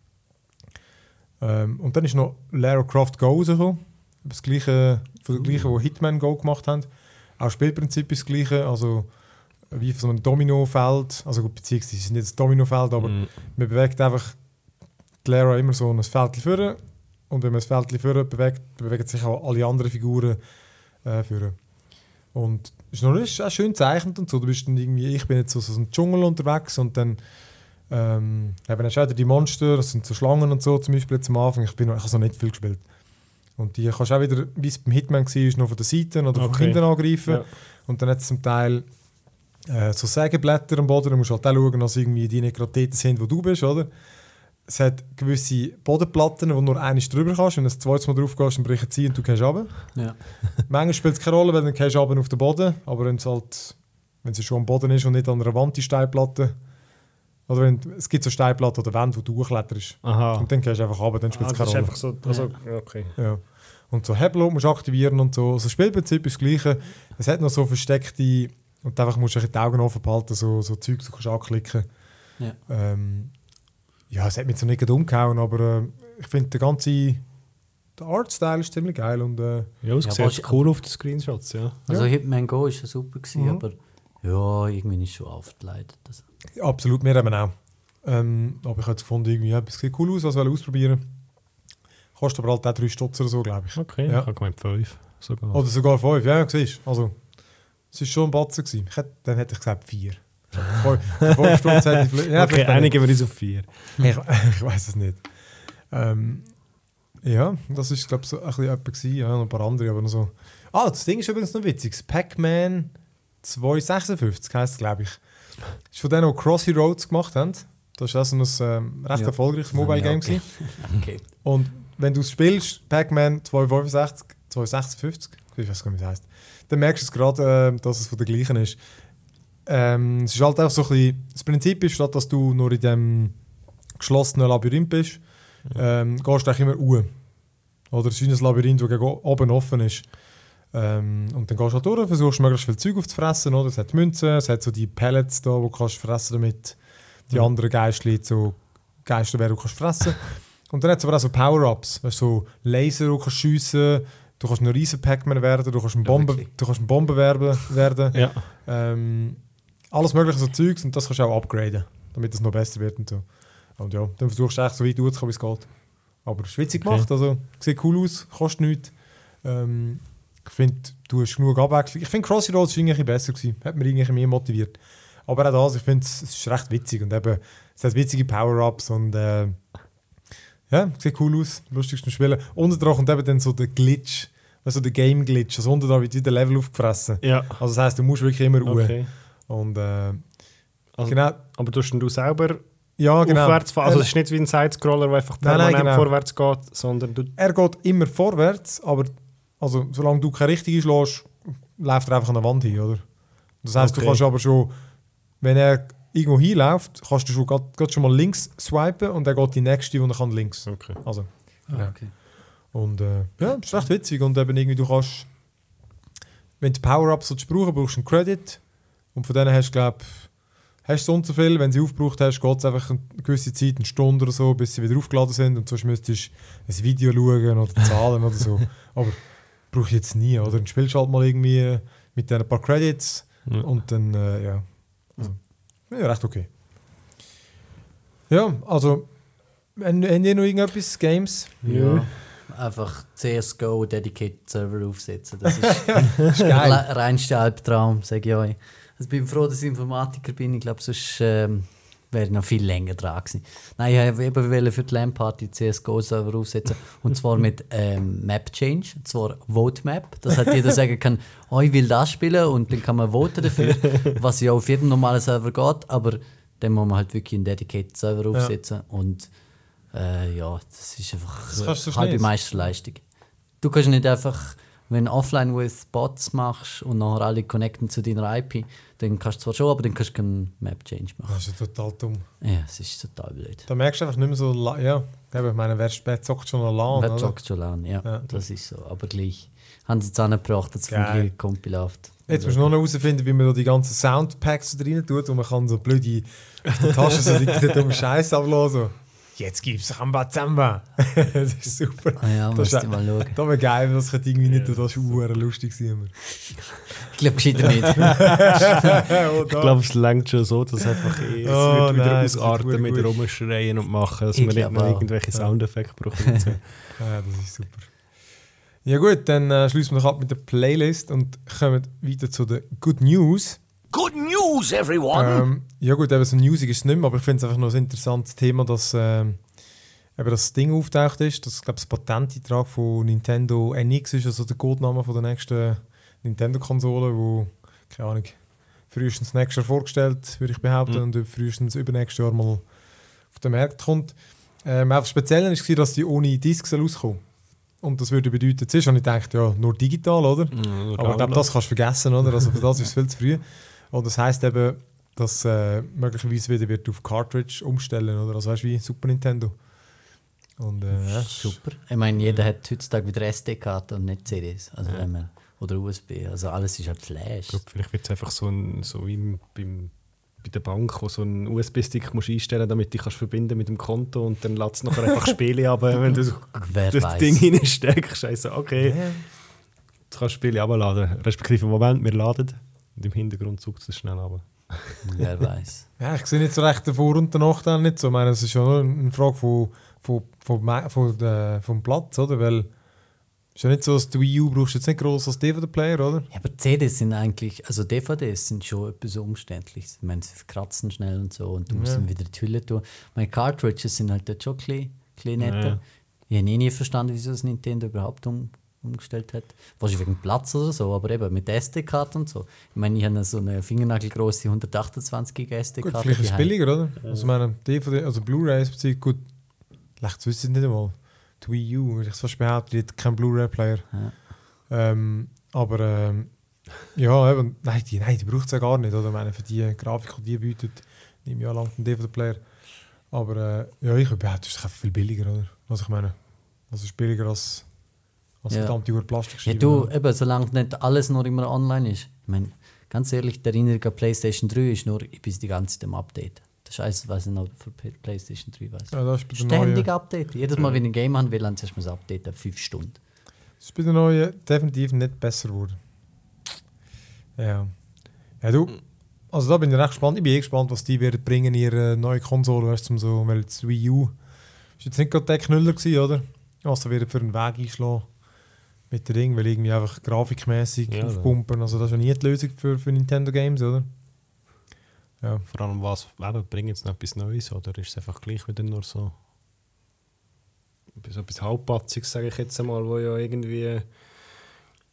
Ähm, und dann ist noch Lara Croft Go rausgekommen, das gleiche, von der gleichen, wo Hitman Go gemacht haben. Auch das Spielprinzip ist das gleiche, also wie von so einem Dominofeld, also gut, beziehungsweise es ist nicht ein Dominofeld, aber Mm. man bewegt einfach die Lara immer so ein Feld führen und wenn man das Feld führen bewegt, bewegen sich auch alle anderen Figuren äh, führen. Und es ist noch ist auch schön gezeichnet und so. Du bist dann irgendwie, ich bin jetzt so, so im Dschungel unterwegs und dann ähm, eben hast du die Monster, das sind so Schlangen und so zum Beispiel jetzt am Anfang. Ich, bin noch, ich habe noch nicht viel gespielt. Und die kannst du auch wieder, wie es beim Hitman war, noch von der Seite oder von Okay. hinten angreifen. Ja. Und dann hat es zum Teil äh, so Sägeblätter am Boden. Da musst du halt auch schauen, dass irgendwie die nicht gerade dort sind, wo du bist, oder? Es hat gewisse Bodenplatten, wo nur eines drüber kannst. Wenn du das zweites Mal drauf gehst, dann brechen sie und du gehst runter. Ja. (laughs) Manchmal spielt es keine Rolle, weil dann gehst du runter auf den Boden. Aber wenn es halt, wenn es schon am Boden ist und nicht an einer Wand die Steinplatte, oder wenn, es gibt so Steinplatten oder Wände, wo du hochkletterst. Aha. Und dann gehst du einfach runter, dann spielt Ah, es das keine ist Rolle. einfach so. Also, ja, okay. Ja. Und so Hebel musst du aktivieren und so. Also das Spielprinzip ist das gleiche. Es hat noch so versteckte, und einfach musst du die Augen offen behalten, so, so Zeug, du kannst anklicken. Ja. Ähm, ja, es hat mich so nicht umgehauen, aber äh, ich finde der ganze der Artstyle ist ziemlich geil und äh, Ja, es Ja, sieht cool auf den Screenshots, ja. Also Hitman Go ist ja super gewesen, Mhm. aber ja, irgendwie ist schon aufgeleitet. Also, absolut, wir haben auch. Ähm, aber ich habe jetzt gefunden, irgendwie, ja, es sieht cool aus, was wir ausprobieren. Kostet aber halt auch 3 Stutz oder so, glaube ich. Okay, Ja. ich habe gemeint 5 sogar. Oder sogar 5, ja, siehst du. Also, es war schon ein Batzen. Gewesen. Ich hätte, dann hätte ich gesagt 4. 5 Stunden hätte ich vielleicht... Ja, okay, einigen wir uns auf 4. Ich, (laughs) ich weiß es nicht. Ähm, ja, das ist glaube ich so ein bisschen etwas gewesen. Ja, noch ein paar andere, aber noch so. Ah, das Ding ist übrigens noch witzig. Das Pac-Man 256 heisst es, glaube ich. ist von denen, die Crossy Roads gemacht haben. Das war auch so ein ähm, recht Ja. erfolgreiches Mobile Game. okay. gewesen. okay. Und wenn du es spielst, Pac-Man 265, 256, ich weiß gar nicht, wie es heisst, dann merkst du es gerade, äh, dass es von der gleichen ist. Ähm, es ist halt auch so ein bisschen, das Prinzip ist, statt dass du nur in dem geschlossenen Labyrinth bist, ähm, gehst du eigentlich immer uhr. Oder es ist ein Labyrinth, das gegen oben offen ist. Ähm, und dann gehst du halt durch, versuchst möglichst viel Zeug aufzufressen. Oder? Es hat Münzen, es hat so die Pellets da, die du kannst fressen damit die Mhm. anderen Geistli, so Geister, du kannst fressen Und dann hat es aber auch so Power-Ups, weißt, so Laser, du kannst schiessen du kannst ein riesen Pac-Man werden, du kannst ein Ja, Bombe, wirklich. du kannst ein Bombe werden. werden. Ja. Ähm, alles mögliche so Zeugs und das kannst du auch upgraden, damit es noch besser wird und so. Und ja, dann versuchst du echt so weit durchzukommen, wie es geht. Aber es ist witzig Okay. gemacht, also sieht cool aus, kostet nichts. Ähm, ich finde, du hast genug Abwechslung. Ich finde Crossy Roads war bisschen besser gewesen, hat mich irgendwie mehr motiviert. Aber auch das, ich finde, es ist recht witzig und eben, es hat witzige Power-Ups und äh, ja, sieht cool aus, lustig zum Spielen. Unten dran kommt eben dann so der Glitch, also der Game-Glitch, also unten dran wird wieder Level aufgefressen. Ja. Also das heisst, du musst wirklich immer ruhen. Okay. Und äh, Also- genau, Aber tust du selber ja genau. aufwärts fahren? Also es ist nicht wie ein Sidescroller, der einfach Nein, nein, permanent genau. vorwärts geht, sondern du... er geht immer vorwärts, aber also, solange du keine richtige schlägst, läuft er einfach an der Wand hin, oder? Das heisst, Okay. du kannst aber schon, wenn er irgendwo hinläuft, kannst du schon, grad, grad schon mal links swipen und dann geht die nächste und dann kann links. Okay. Also, Ah, Ja. okay. und äh, ja, das ist recht witzig und eben irgendwie du kannst, wenn du Power-Ups brauchen, brauchst du einen Credit und von denen hast du, glaube hast du so viel, wenn sie aufgebraucht hast, geht es einfach eine gewisse Zeit, eine Stunde oder so, bis sie wieder aufgeladen sind und sonst müsstest du ein Video schauen oder zahlen oder so. (laughs) Aber brauche ich jetzt nie, oder? Dann spielst du halt mal irgendwie mit diesen paar Credits Ja. und dann, äh, ja. Also, ja, recht okay. Ja, also, haben haben ihr noch irgendetwas, Games? Ja. Einfach CSGO Dedicated Server aufsetzen. Das ist (laughs) (laughs) ist geil. der reinste Albtraum, sage ich euch. Also ich bin froh, dass ich Informatiker bin. Ich glaube, sonst ähm, wäre noch viel länger dran gewesen. Nein, ich wollte eben für die LAN-Party CSGO-Server aufsetzen. Und zwar mit ähm, Map-Change, und zwar Vote-Map. Das hat jeder sagen kann, oh, ich will das spielen und dann kann man voten dafür, was ja auf jedem normalen Server geht. Aber dann muss man halt wirklich einen Dedicated Server Ja. aufsetzen. Und äh, ja, das ist einfach Das halbe. Meisterleistung. Du kannst nicht einfach, wenn du offline with Bots machst und nachher alle connecten zu deiner IP, dann kannst du zwar schon, aber dann kannst du keinen Map-Change machen. Das ist ja total dumm. Ja, es ist total blöd. Da merkst du einfach nicht mehr so, ja, ich meine, wer, wer zockt schon allein, Wer joggt schon lange, ja, Ja. das ist so. Aber gleich haben sie es angebracht, dass es Kompilaft. Jetzt musst du noch herausfinden, wie man da die ganzen Soundpacks da rein tut und man kann so blöde (laughs) auf der Tasche so die dummen Scheiß ablassen. Jetzt gibt's Ramba Zamba. (laughs) das ist super. Ah ja, Das musst ist- du mal schauen. (laughs) Das wäre geil, das könnte irgendwie nicht, das ist hure lustig immer. Ich glaube gescheiter nicht. (laughs) oh, Ich glaube, es längt schon so, dass einfach eh, es Oh, wird wieder nein, ausarten mit gut. rumschreien und machen, dass Ich wir nicht noch irgendwelche Soundeffekte brauchen. und so. Ja, das ist super. Ja gut, dann äh, schließen wir noch ab mit der Playlist und kommen wieder zu den Good News. Good news, everyone! Ähm, ja gut, eben so Music ist es nicht mehr, aber ich finde es einfach noch ein interessantes Thema, dass ähm, eben das Ding auftaucht ist. Das, ich glaube, das Patenteintrag von Nintendo NX ist also der Codename von der nächsten Nintendo-Konsole, wo, keine Ahnung, frühestens nächstes Jahr vorgestellt, würde ich behaupten, und frühestens übernächstes Jahr mal auf den Markt kommt. Ähm, einfach speziell war, dass die ohne soll rauskommen Und das würde bedeuten, zuerst habe ich gedacht, ja, nur digital, oder? Aber ich glaube, das kannst du vergessen, oder? Also für das ist es viel zu früh. (laughs) Und das heisst eben, dass äh, möglicherweise wieder wird auf Cartridge umstellen, oder? Also weißt du, wie Super Nintendo. Und äh, ja, Super. Ich meine, jeder hat heutzutage wieder SD-Karte und nicht CDs. Also wenn man, oder USB. Also alles ist halt Flash. Ich glaube, vielleicht wird es einfach so, ein, so wie im- beim, bei der Bank, wo so einen USB-Stick musst einstellen damit du dich kannst verbinden mit dem Konto und dann lässt es nachher einfach Spiele ab, wenn du so (laughs) das weiß. Ding reinsteckst. Also, okay, jetzt kannst du Spiele abladen. Respektive Moment, wir laden und im Hintergrund sucht es schnell ab. (laughs) Wer weiß. ja, ich sehe nicht so recht den Vor- und den Nachteil nicht so. Ich meine, es ist ja nur eine Frage von, von, von, von, von der, vom Platz, oder? Weil es ist ja nicht so, dass du Wii U brauchst jetzt nicht groß als DVD-Player, oder? Ja, aber CDs sind eigentlich, also DVDs sind schon etwas umständlich. Ich meine, sie kratzen schnell und so und du musst Ja. dann wieder die Hülle tun. Meine Cartridges sind halt dort schon ein bisschen, bisschen netter. Ja. Ich habe nie, nie verstanden, wieso das Nintendo überhaupt um, umgestellt hat. Wahrscheinlich wegen Platz oder so, aber eben mit SD-Karte und so. Ich meine, ich habe so eine fingernagelgroße 128 GB Gut, SD-Karte. vielleicht ist es billiger, oder? Also, ich meine, DVD, also Blu-rays bezieht gut. Vielleicht wissen sie nicht einmal. Die Wii U, würde ich fast behaupten, die hat keinen Blu-ray-Player. Ja. Ähm, aber ähm, ja, eben, nein, die, nein, die braucht es ja gar nicht. Oder? Ich meine, für die Grafik, die die bietet, nehme ich ja lang den DVD-Player. Aber äh, ja, ich würde behaupten, es ist einfach viel billiger, oder? Was ich meine. Also ist billiger als, als Ja. verdammte Uhr Ja, Plastikscheibe. du, eben, solange nicht alles nur immer online ist. Ich meine, ganz ehrlich, die Erinnerung an PlayStation 3 ist nur, ich bin die ganze Zeit am Update. Das ist alles, was ich noch für PlayStation 3 weiß. ja, das ist bei der Ständig neuen, Update. Jedes Mal, wenn ich ein Game haben will, dann zuerst mal das Update 5 Stunden. das ist bei der neuen definitiv nicht besser geworden. Ja. Ja, du, also da bin ich recht gespannt. Ich bin eh gespannt, was die werden bringen in ihre neue Konsole, weißt du, so, weil das Wii U ist jetzt nicht gerade der Knüller gewesen, oder? Was sie werden für einen Weg einschlagen mit dem Ding, weil irgendwie einfach grafikmäßig Ja, aufpumpen. Also das ist ja nie die Lösung für, für Nintendo Games, oder? Ja. Vor allem, was eben, bringt jetzt noch etwas Neues oder ist es einfach gleich wieder nur so, so etwas Halbpatziges, sage ich jetzt einmal, wo ja irgendwie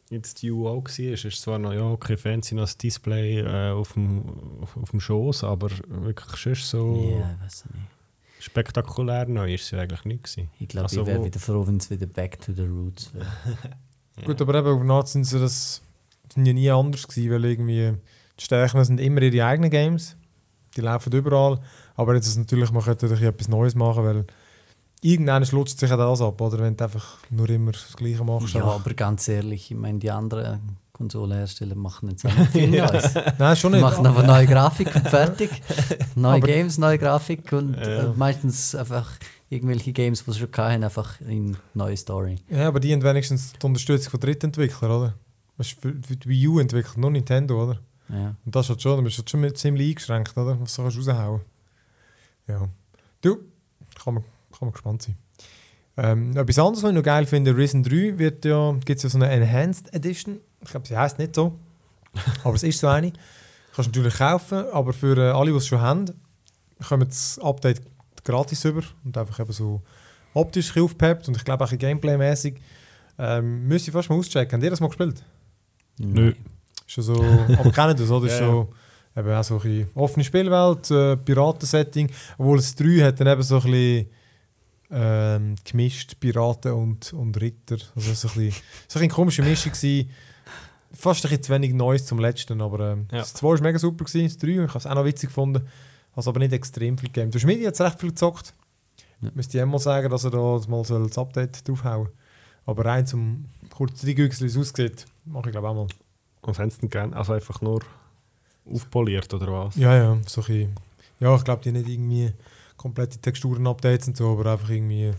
jetzt die UO war. Es ist zwar noch, ja, okay, fancy noch das Display äh, auf, dem, auf, auf dem Schoß, aber wirklich sonst so Ja, ich weiß nicht. spektakulär neu ist es ja eigentlich nicht gewesen. Ich glaube, Also ich wäre wieder froh, wenn es wieder back to the roots wäre. (laughs) Gut, aber eben auf Art sind sie das sind ja nie anders gewesen, weil irgendwie die Stärken sind immer ihre eigenen Games. Die laufen überall. Aber jetzt ist es natürlich, man könnte natürlich etwas Neues machen, weil irgendwann lutscht sich das ab, oder? Wenn du einfach nur immer das Gleiche machst. Ja, einfach. aber ganz ehrlich, ich meine, die anderen Konsolenhersteller machen jetzt einfach viel Neues. (laughs) Nein, schon Die nicht. machen einfach neue Grafik und fertig. (laughs) Neue Aber- Games, neue Grafik und Ja. äh, meistens einfach irgendwelche Games, die sie schon hatten, einfach in neue Story. Ja, aber die haben wenigstens die Unterstützung von Drittentwicklern, oder? Du, Für, für die Wii U entwickelt nur Nintendo, oder? Ja. Und das halt schon, du bist halt schon ziemlich eingeschränkt, oder? Was du kannst raushauen. Ja. Du, kann man, kann man gespannt sein. Ähm, etwas anderes, was ich noch geil finde, Risen 3 wird ja, gibt es ja so eine Enhanced Edition. Ich glaube, sie heißt nicht so. (laughs) aber es ist so eine. Kannst du natürlich kaufen, aber für äh, alle, die es schon haben, kommen das Update gratis über und einfach eben so optisch aufgepeppt und ich glaube auch Gameplay-mäßig. Ähm, müsst ihr fast mal auschecken. Habt ihr das mal gespielt? Nö. Ist ja so, aber (laughs) kennen das, oder? Ist Ja, so, eben auch so ein bisschen offene Spielwelt, äh, Piratensetting. Obwohl es 3 hat dann eben so ein bisschen ähm, gemischt, Piraten und, und Ritter. Also so ein bisschen, so ein bisschen eine komische Mischung gewesen. Fast ein bisschen zu wenig Neues zum letzten, aber ähm, Ja. das 2 war mega super, gewesen, das 3, ich habe es auch noch witzig gefunden, es aber nicht extrem viel gegeben. Der Schmidt hat recht viel gezockt. Ja. Müsste ich einmal sagen, dass er da mal soll das Update draufhauen Aber rein zum kurz reingüchseln, wie es aussieht, mache ich glaube auch mal. Und haben sie denn gern, also einfach nur aufpoliert oder was? Ja, ja, so ein ja, ich glaube, die nicht irgendwie komplette Texturen-Updates und so, aber einfach irgendwie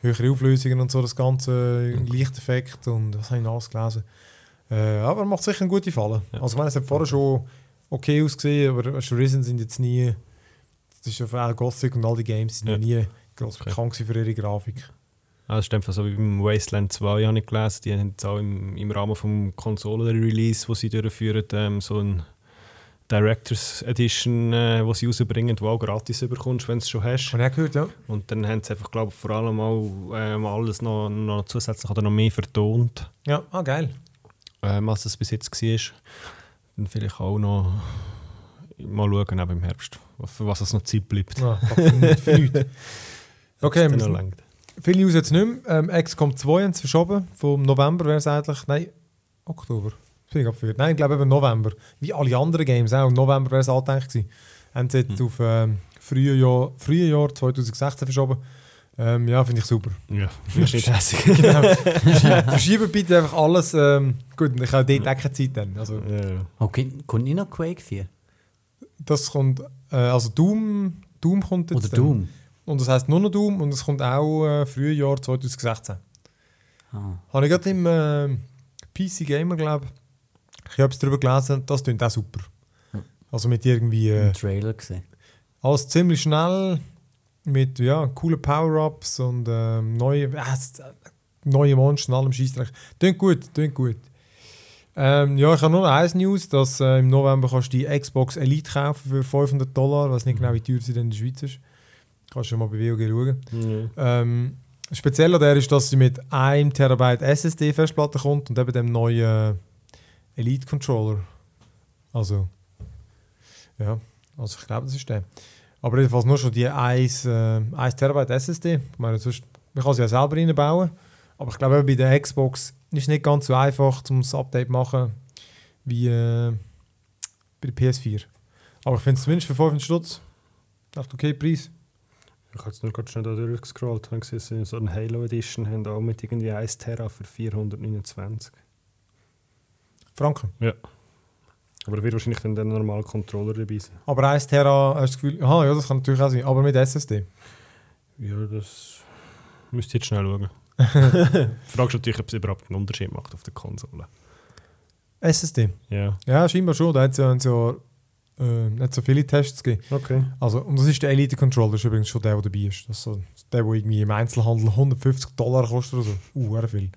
höhere Auflösungen und so, das Ganze, ein Lichteffekt und das habe ich noch alles gelesen. Äh, aber macht sicher eine gute Falle. Ja. Also ich meine, es hat vorher schon okay ausgesehen, aber Risen sind jetzt nie, ist ja vor allem Gothic und all die Games sind ja, nie Okay. bekannt für ihre Grafik. Ah, das ist einfach so wie beim Wasteland 2, habe ich gelesen. Die haben jetzt auch im, im Rahmen des Konsolen-Release, wo sie durchführen, ähm, so ein Directors Edition, äh, wo sie rausbringen, wo auch gratis bekommst, wenn du es schon hast. Habe ich auch gehört, ja. Und dann haben sie einfach, glaube ich, vor allem auch ähm, alles noch, noch zusätzlich oder noch mehr vertont, Ja, ah, geil. ähm, als es bis jetzt war. Dann vielleicht auch noch mal schauen, auch im Herbst, für was es noch Zeit bleibt. Ah, fuck, für nichts. (laughs) Okay, noch sind- langt. Viele News jetzt nicht mehr. Ähm, XCOM 2 haben sie verschoben. Vom November wäre es eigentlich. Nein, Oktober. Das bin ich abgeführt. Nein, ich glaube eben November. Wie alle anderen Games auch. Im November wäre es angedenkt gewesen. Haben sie jetzt auf ähm, Frühjahr, Frühjahr 2016 verschoben. Ähm, ja, finde ich super. Ja, ist nicht hässlich. genau. (laughs) Verschieben- bitte einfach alles. Ähm, gut, ich habe dort auch keine Zeit dann. Also, ja. Okay, kommt nicht noch Quake 4? Das kommt, äh, also Doom, Doom kommt jetzt Oder dann. Doom? Und das heisst nur noch Doom und es kommt auch äh, Frühjahr 2016. Ah. Habe ich gerade im äh, PC Gamer, glaube ich, ich habe es darüber gelesen, das klingt auch super. Also mit irgendwie äh, Im Trailer gesehen. alles ziemlich schnell, mit ja, coolen Power-Ups und ähm, neue, äh, äh, neue Monster und allem Scheissdreck. Klingt gut, klingt gut. Ähm, ja, ich habe nur noch eins News, dass äh, im November kannst du die Xbox Elite kaufen für 500 Dollar. Weiß nicht genau, wie teuer sie denn in der Schweiz ist. Kannst du mal bei WOG schauen. Ja. Ähm, speziell an der ist, dass sie mit 1 Terabyte SSD-Festplatte kommt und eben dem neuen äh, Elite-Controller. Also, ja, also ich glaube, das ist der. Aber jedenfalls nur schon die 1, äh, 1 Terabyte SSD. Ich meine, sonst, man kann sie ja selber reinbauen. Aber ich glaube, bei der Xbox ist es nicht ganz so einfach, um das Update zu machen, wie äh, bei der PS4. Aber ich finde es zumindest für 500 Stutz echt okay Preis. Ich habe jetzt nur gerade schnell da durchgescrollt und gesehen, dass so eine Halo Edition haben, auch mit irgendwie 1 Terra für 429. Franken. Aber wird wahrscheinlich dann der normale Controller dabei sein. Aber 1 Tera, hast du das Gefühl, aha, ja, das kann natürlich auch sein, aber mit SSD. Ja, das müsst ihr jetzt schnell schauen. (laughs) Fragst natürlich, ob es überhaupt einen Unterschied macht auf der Konsole. SSD? Ja, Ja, scheinbar schon. Da hat es ja, ja äh, nicht so viele Tests gegeben. okay. Also, und das ist der Elite Controller, das ist übrigens schon der, der dabei ist. Das ist so der, der irgendwie im Einzelhandel 150 Dollar kostet oder so. Uh, viel.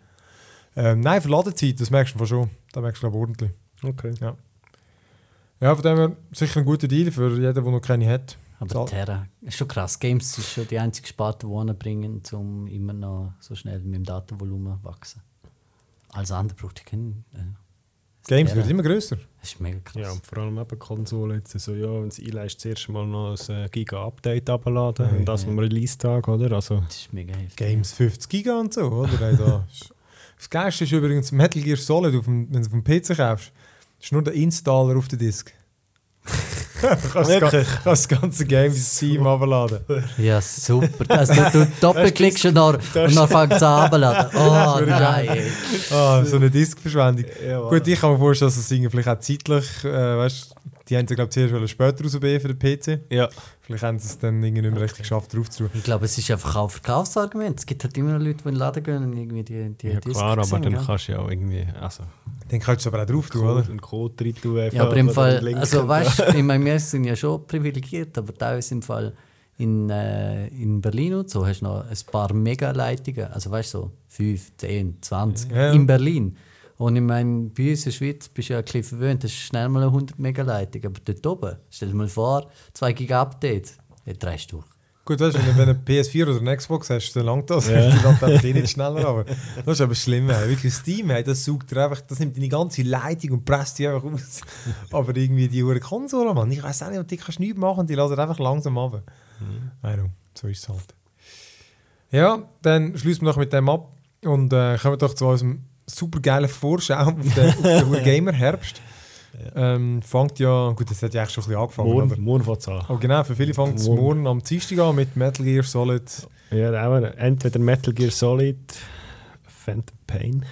Ähm, nein, für Ladezeit, das merkst du schon. Da merkst du, glaube ich, ordentlich. okay. Ja, von dem her sicher ein guter Deal für jeden, der noch keine hat. Aber Zahl- Terra, ist schon krass. Games ist schon die einzige Sparte, die anbringen, um immer noch so schnell mit dem Datenvolumen zu wachsen. Alles andere braucht ich keinen. Äh, Games Terra. wird immer grösser. das ist mega krass. Ja, und vor allem eben Konsole jetzt so, ja, wenn sie einleist, zuerst mal noch ein äh, Giga-Update abladen Ja, und das am Release-Tag, oder? Also, Das ist mega heftig. Games 50 Giga und so, oder? Da (laughs) das Geilste ist übrigens Metal Gear Solid, auf dem, wenn du auf dem PC kaufst, ist nur der Installer auf der Disk. (laughs) du kannst, das, ganze Game ins Steam abladen. Ja, super. Also, du, du (laughs) doppelklickst und dann, und dann fängt es an abzuladen. (laughs) Oh nein. Ah, so eine Diskverschwendung. ja, Gut, ich kann mir vorstellen, dass das irgendwie vielleicht auch zeitlich, äh, weißt die haben sie, glaube ich, zuerst später rausgeben für den PC. ja. Vielleicht haben sie es dann irgendwie nicht mehr richtig geschafft, drauf zu tun. Ich glaube, es ist einfach auch ein Verkaufsargument. Es gibt halt immer noch Leute, die in den Laden gehen und irgendwie die, die ja Disc klar, aber sehen, dann kannst du ja auch irgendwie, also, Dann kannst du es aber auch drauf tun, oder? einen Code rein tun. Ja, aber im Fall, also weißt du, (laughs) ich meine, wir sind ja schon privilegiert, aber teilweise im Fall in, äh, in Berlin und so hast du noch ein paar Megaleitungen, also weißt du, so 5, 10, 20 Ja, ja. in Berlin. Und ich meine, bei uns in der Schweiz bist du ja ein bisschen verwöhnt, das ist schnell mal eine 100 Megaleitung, aber dort oben, stell dir mal vor, 2 Giga Update, dann drehst du durch. Gut, weißt, du, wenn du wenn eine PS4 oder eine Xbox hast, dann langt das. Ja. (laughs) Dann eh nicht schneller aber Das ist aber schlimm. Ey. Wirklich, Steam, ey, das saugt dir einfach, das nimmt deine ganze Leitung und presst die einfach aus. (laughs) aber irgendwie die hure Konsole, Mann, ich weiß auch nicht, die kannst du nichts machen, die lassen einfach langsam ab. Mhm. Know, so ist es halt. Ja, dann schließen wir noch mit dem ab und äh, kommen doch zu unserem super geilen Vorschau auf den, auf den (laughs) Hure Gamer Herbst. Ähm, fängt ja, gut, das hat ja eigentlich schon ein bisschen angefangen, Morgen, morgen fängt es an. oh, genau, für viele fängt es Morgen. morgen am Dienstag an mit Metal Gear Solid. Ja, aber entweder Metal Gear Solid, Phantom Pain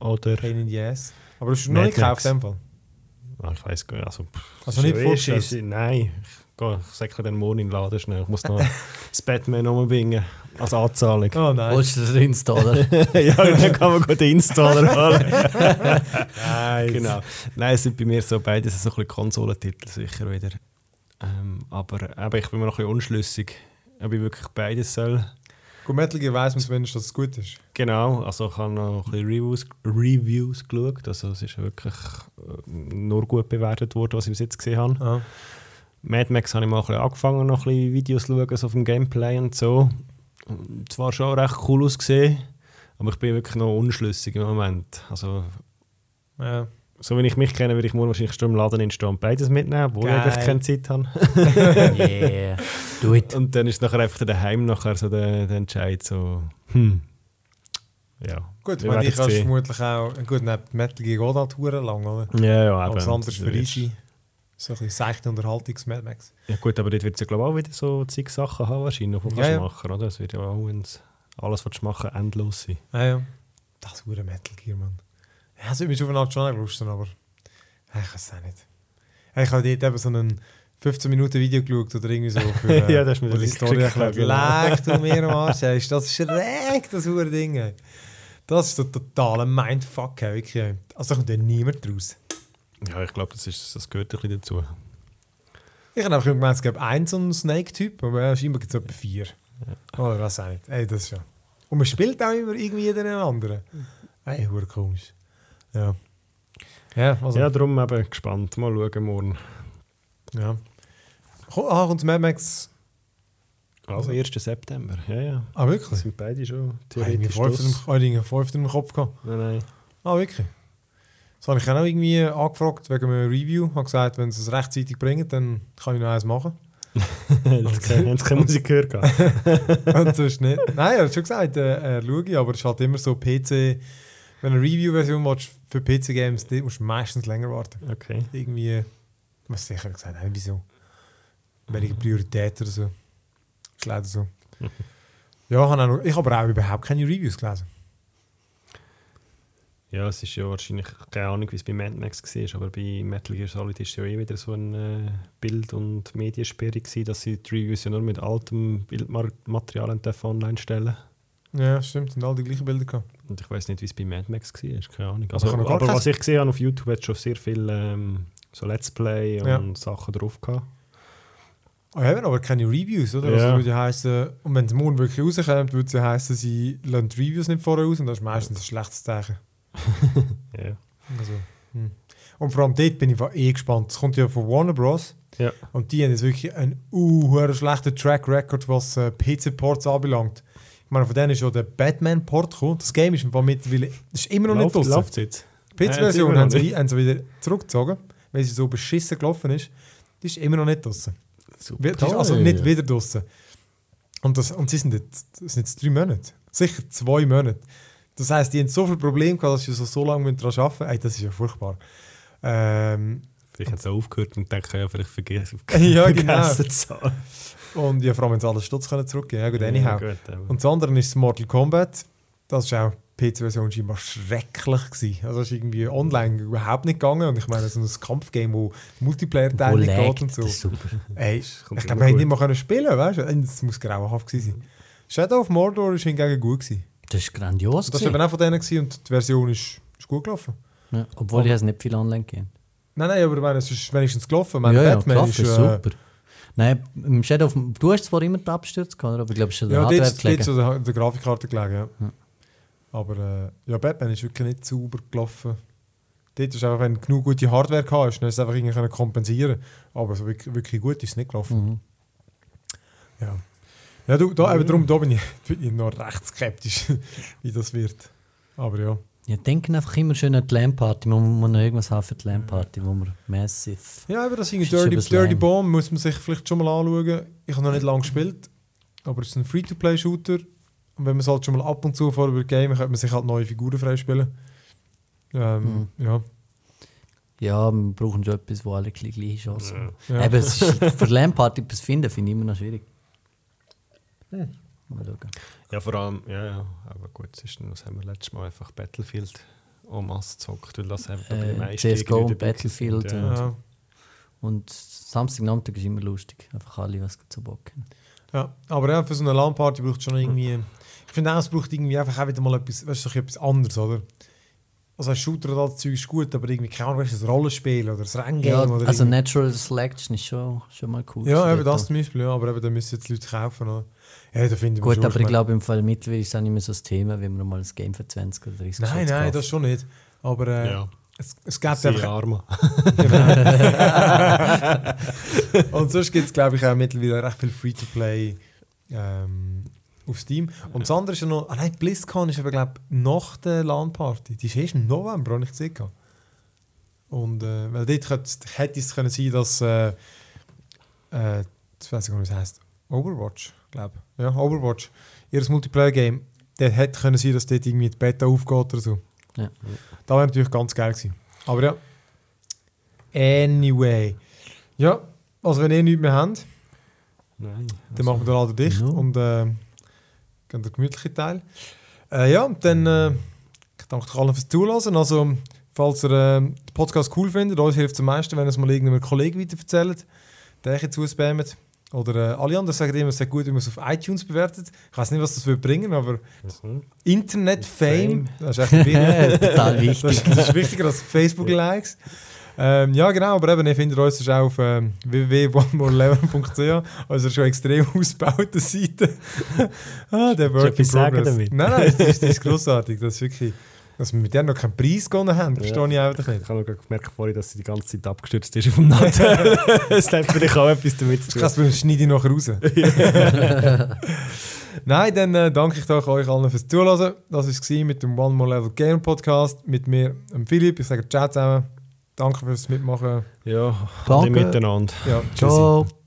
oder. Pain in the Ass. Aber das ist noch nicht gekauft, in dem Fall. Ah, ich weiß gar nicht. Also, Also nicht vorgestellt? Nein, ich, gehe- ich sage den morgen in den Laden schnell. Ich muss noch (laughs) das Batman umbringen als Anzahlung. Oh nein. Holst du den Installer? (laughs) ja, dann kann man gut den Installer holen. (laughs) Nice. genau. Nein, es sind bei mir so beides so ein bisschen Konsolentitel sicher wieder. Ähm, aber eben, ich bin mir noch ein bisschen unschlüssig, ob ich wirklich beides soll. Gut, weiss man zumindest, dass es gut ist. Genau, also ich habe noch ein bisschen Reviews, Reviews geschaut. Also es ist wirklich äh, nur gut bewertet worden, was ich bis jetzt gesehen habe. Ah. Mad Max habe ich mal ein bisschen angefangen, noch ein bisschen Videos zu schauen, so auf dem Gameplay und so. Zwar schon recht cool ausgesehen, aber ich bin wirklich noch unschlüssig im Moment. Also Ja. So wie ich mich kenne, würde ich morgen wahrscheinlich schon im Laden und beides mitnehmen, obwohl ich Geil. eigentlich keine Zeit habe. (laughs) yeah. Do it. Und dann ist nachher einfach daheim nachher so der, der Entscheid so, hm, ja. Gut, weil werden ich kannst vermutlich auch. Gut, neben Metal Gear geht halt hure lang, oder? Ja, ja, Aber eben. anderes für ist- Easy. So ein bisschen seichte Unterhaltungs-Mad Max. Ja gut, aber dort wird es ja glaube ich auch wieder so zig Sachen haben wahrscheinlich, die du Ja, ja. machen, oder? Es wird ja auch, wenn's alles, was du machen endlos sein. Ah, ja. Das hure Metal Gear, Mann. Ja, es würde mich auf eine Art schon lusten, aber ja, ich weiß es auch nicht. Ja, Ich habe dort eben so ein 15 Minuten Video geschaut oder irgendwie so für (laughs) äh, Ja, das du mir wo die Story geschickt, erklärt. Leck du mir am Arsch, ey. Das ist (laughs) schräg, das hure Ding. ey. Das ist so totaler Mindfuck, ey, wirklich. ey. Also da kommt ja niemand raus. Ja, ich glaube, das, ist- das gehört ein bisschen dazu. Ich habe einfach gemeint, es gäbe einen so einen Snake-Typ, aber ja, scheinbar gibt es etwa vier. Oder was auch nicht. Ey, das ist ja. Und man spielt auch immer irgendwie jeden anderen. Ey, hure komisch. Ja. Ja, also. Ja, darum eben gespannt. Mal schauen morgen. ja. Ah, kommt Mad Max. Also 1. September. Ja, ja. Ah, Das wirklich? sind beide schon Ich theoretisch fünf im, das. ah, irgendwie fünf im Kopf gehabt. Nein, nein. Ah, wirklich? Das habe ich auch noch irgendwie angefragt wegen einem Review. Ich habe gesagt, wenn sie es rechtzeitig bringen, dann kann ich noch eins machen. Keine, (laughs) jetzt keine Musik gehört. (laughs) Und sonst nicht. Nein, er hat schon gesagt, äh, äh, schaue ich, aber es ist halt immer so PC. Wenn du eine Review-Version willst für PC-Games, musst du meistens länger warten. Okay. Irgendwie, was sicher gesagt, nein, wieso? Welche Priorität oder so. Ist leider so. (laughs) ja, ich habe auch noch- ich habe aber auch überhaupt keine Reviews gelesen. Ja, es ist ja wahrscheinlich, keine Ahnung, wie es bei Mad Max war, aber bei Metal Gear Solid ist ja eh wieder so eine äh, Bild- und Mediensperre gewesen, dass sie die Reviews ja nur mit altem Bildmaterial online stellen Ja, stimmt, sind alle die gleichen Bilder gehabt. Und ich weiß nicht, wie es bei Mad Max war, keine Ahnung. Also, aber kein- was ich gesehen habe auf YouTube, hat schon sehr viel ähm, so Let's Play und Ja. Sachen drauf gehabt. Ah, haben aber keine Reviews, oder? Ja. Also würde heissen, und wenn es morgen wirklich rauskommt, würde es ja heißen, sie lassen die Reviews nicht vorher aus und das ist meistens ein schlechtes Zeichen. (laughs) Ja. Also, hm. Und vor allem dort bin ich eh gespannt. Es kommt ja von Warner Bros. Ja. Und die haben jetzt wirklich einen uh, schlechten Track Record, was äh, PC-Ports anbelangt. Ich meine, von denen ist ja der Batman-Port gekommen. Das Game ist mittlerweile ist immer noch nicht Läuft- draußen. jetzt? Die jetzt haben, sie- haben sie wieder zurückgezogen, weil sie so beschissen gelaufen ist. Die ist immer noch nicht draußen. Super. Die ist also nicht wieder draußen. Und, das, und sie sind jetzt, das sind jetzt drei Monate. Sicher zwei Monate. Das heisst, die haben so viele Probleme gehabt, dass sie so, so lange daran arbeiten müssen. Ey, das ist ja furchtbar. Ähm, Vielleicht hat es aufgehört und denke, ja, vielleicht vergessen. (laughs) Ja, genau. Und ja, vor allem, wenn sie alles Stutz können zurückgeben Ja, gut, anyhow. Ja, gut, aber- Und das andere ist Mortal Kombat. Das ist auch die PC-Version scheinbar schrecklich gewesen. Also das ist irgendwie online überhaupt nicht gegangen. Und ich meine, so ein Kampfgame, wo Multiplayer-Teil geht und so. das ist super. Ey, ich glaube, wir hätten nicht mal können spielen weißt du? Das muss grauenhaft gewesen sein. Shadow of Mordor ist hingegen gut gewesen. Das ist grandios. Das war eben auch von denen gewesen und die Version ist, ist gut gelaufen. Ja, obwohl ich es nicht viel online gegeben Nein, nein, aber ich meine, es ist wenigstens gelaufen. Ich meine, Ja, ja, Batman ist, ist äh, super. Nein, im Shadow of, du hast zwar immer die Abstürze gehabt, aber ich glaube, es ist an der Ja, Hardware gelegen. ist so der, Grafikkarte gelegen, ja. Ja. Aber äh, ja, Batman ist wirklich nicht sauber gelaufen. Dort ist einfach, wenn du genug gute Hardware gehabt hast, dann du es einfach irgendwie kompensieren Aber so wirklich, wirklich gut ist es nicht gelaufen. Mhm. Ja. Ja, du, da, eben darum da bin, ich, (laughs) bin ich noch recht skeptisch, (laughs) wie das wird. Aber ja. Ja, denken einfach immer schön an die LAN-Party. Man muss noch irgendwas haben für die LAN-Party, wo wir massive... Ja, aber das irgendwie Ist Dirty, Dirty. Bomb muss man sich vielleicht schon mal anschauen. Ich habe noch nicht lange gespielt. aber es ist ein Free-to-Play-Shooter. Und wenn man es halt schon mal ab und zu vor über Game, könnte man sich halt neue Figuren freispielen. Ähm, Ja. Ja, wir brauchen schon etwas, wo alle gleich gleiche Chancen haben. Ja. Eben, es ist, für LAN-Party etwas finden, finde ich immer noch schwierig. Hm. Mal schauen. Ja, vor allem, ja, ja, aber gut, es ist, das haben wir letztes Mal einfach Battlefield en masse gezockt, weil das einfach Äh, bei den meisten CS:GO irgendwie und Battlefield sind, und- Ja. Und Samstagnachmittag ist immer lustig. Einfach alle, was zu Bock haben. Ja, aber ja, für so eine LAN-Party braucht es schon irgendwie. Ich finde auch, es braucht irgendwie einfach auch wieder mal etwas, weißt du, etwas anderes, oder? Also ein Shooter oder das Zeug ist gut, aber irgendwie keine Ahnung, weißt du, ein Rollenspiel oder ein Renngame Ja, oder also irgendwie- Natural Selection ist schon, schon mal cool. Ja, eben das zum Beispiel, ja, aber eben, da müssen jetzt Leute kaufen. Oder? Ja, da finde ich Gut, aber ich glaube im Fall mittlerweile ist es auch nicht mehr so das Thema, wenn man mal ein Game für 20 oder 30 Nein, nein, kauft. das schon nicht. Aber äh, Ja, es, es gibt sehr einfach. arm. (laughs) Und sonst gibt es, glaube ich, auch mittlerweile recht viel Free-to-Play ähm, auf Steam. Und das andere ist ja noch. Ah nein, BlizzCon ist aber, glaube ich, nach der LAN-Party. Die ist erst im November, habe ich gesehen. Und äh, weil dort könnte, hätte es können sein, dass. Äh, äh, ich weiß nicht, wie es heißt. Overwatch, glaube. Ja, Overwatch. Ihr Multiplayer-Game. Der hätte können sein, dass dort irgendwie die Beta aufgeht oder so. Ja. Da wäre natürlich ganz geil gewesen. Aber ja. Anyway. Ja, also wenn ihr nichts mehr habt, Nein. dann machen wir den Laden dicht Ja. und äh, gehen den gemütlichen Teil. Äh, ja, dann äh, ich danke euch allen fürs Zuhören. Also, falls ihr äh, den Podcast cool findet, uns hilft es am meisten, wenn ihr es mal irgendeinem Kollegen weiterverzählt, der euch zuspammt. Oder äh, alle anderen sagen immer, es ist gut, wenn man es auf iTunes bewertet. Ich weiß nicht, was das wird bringen, aber Mhm. Internet-Fame, das ist echt wichtig. (laughs) Total Das, wichtig. ist- das ist wichtiger als Facebook-Likes. Ähm, ja, genau, aber eben, ihr findet uns auch auf ähm, www.onemoreleven.ch, also schon extrem ausgebaute Seite. (laughs) ah, der Work in etwas sagen Progress. damit? Nein, nein, das ist, das ist grossartig. Das ist wirklich, dass wir mit der noch keinen Preis gewonnen haben, Ja. verstehe ich einfach nicht. Ich habe gemerkt vorhin, dass sie die ganze Zeit abgestürzt ist auf dem Nattel. das (laughs) hat vielleicht auch etwas damit zu Ich kann tun. es schneide ich nachher raus. (laughs) Nein, dann äh, danke ich doch euch allen fürs Zuhören. Das war es mit dem One More Level Game Podcast mit mir, dem Philipp. Ich sage Ciao zusammen. Danke fürs Mitmachen. Ja, Danke. miteinander. Ja, tschüssi. Ciao.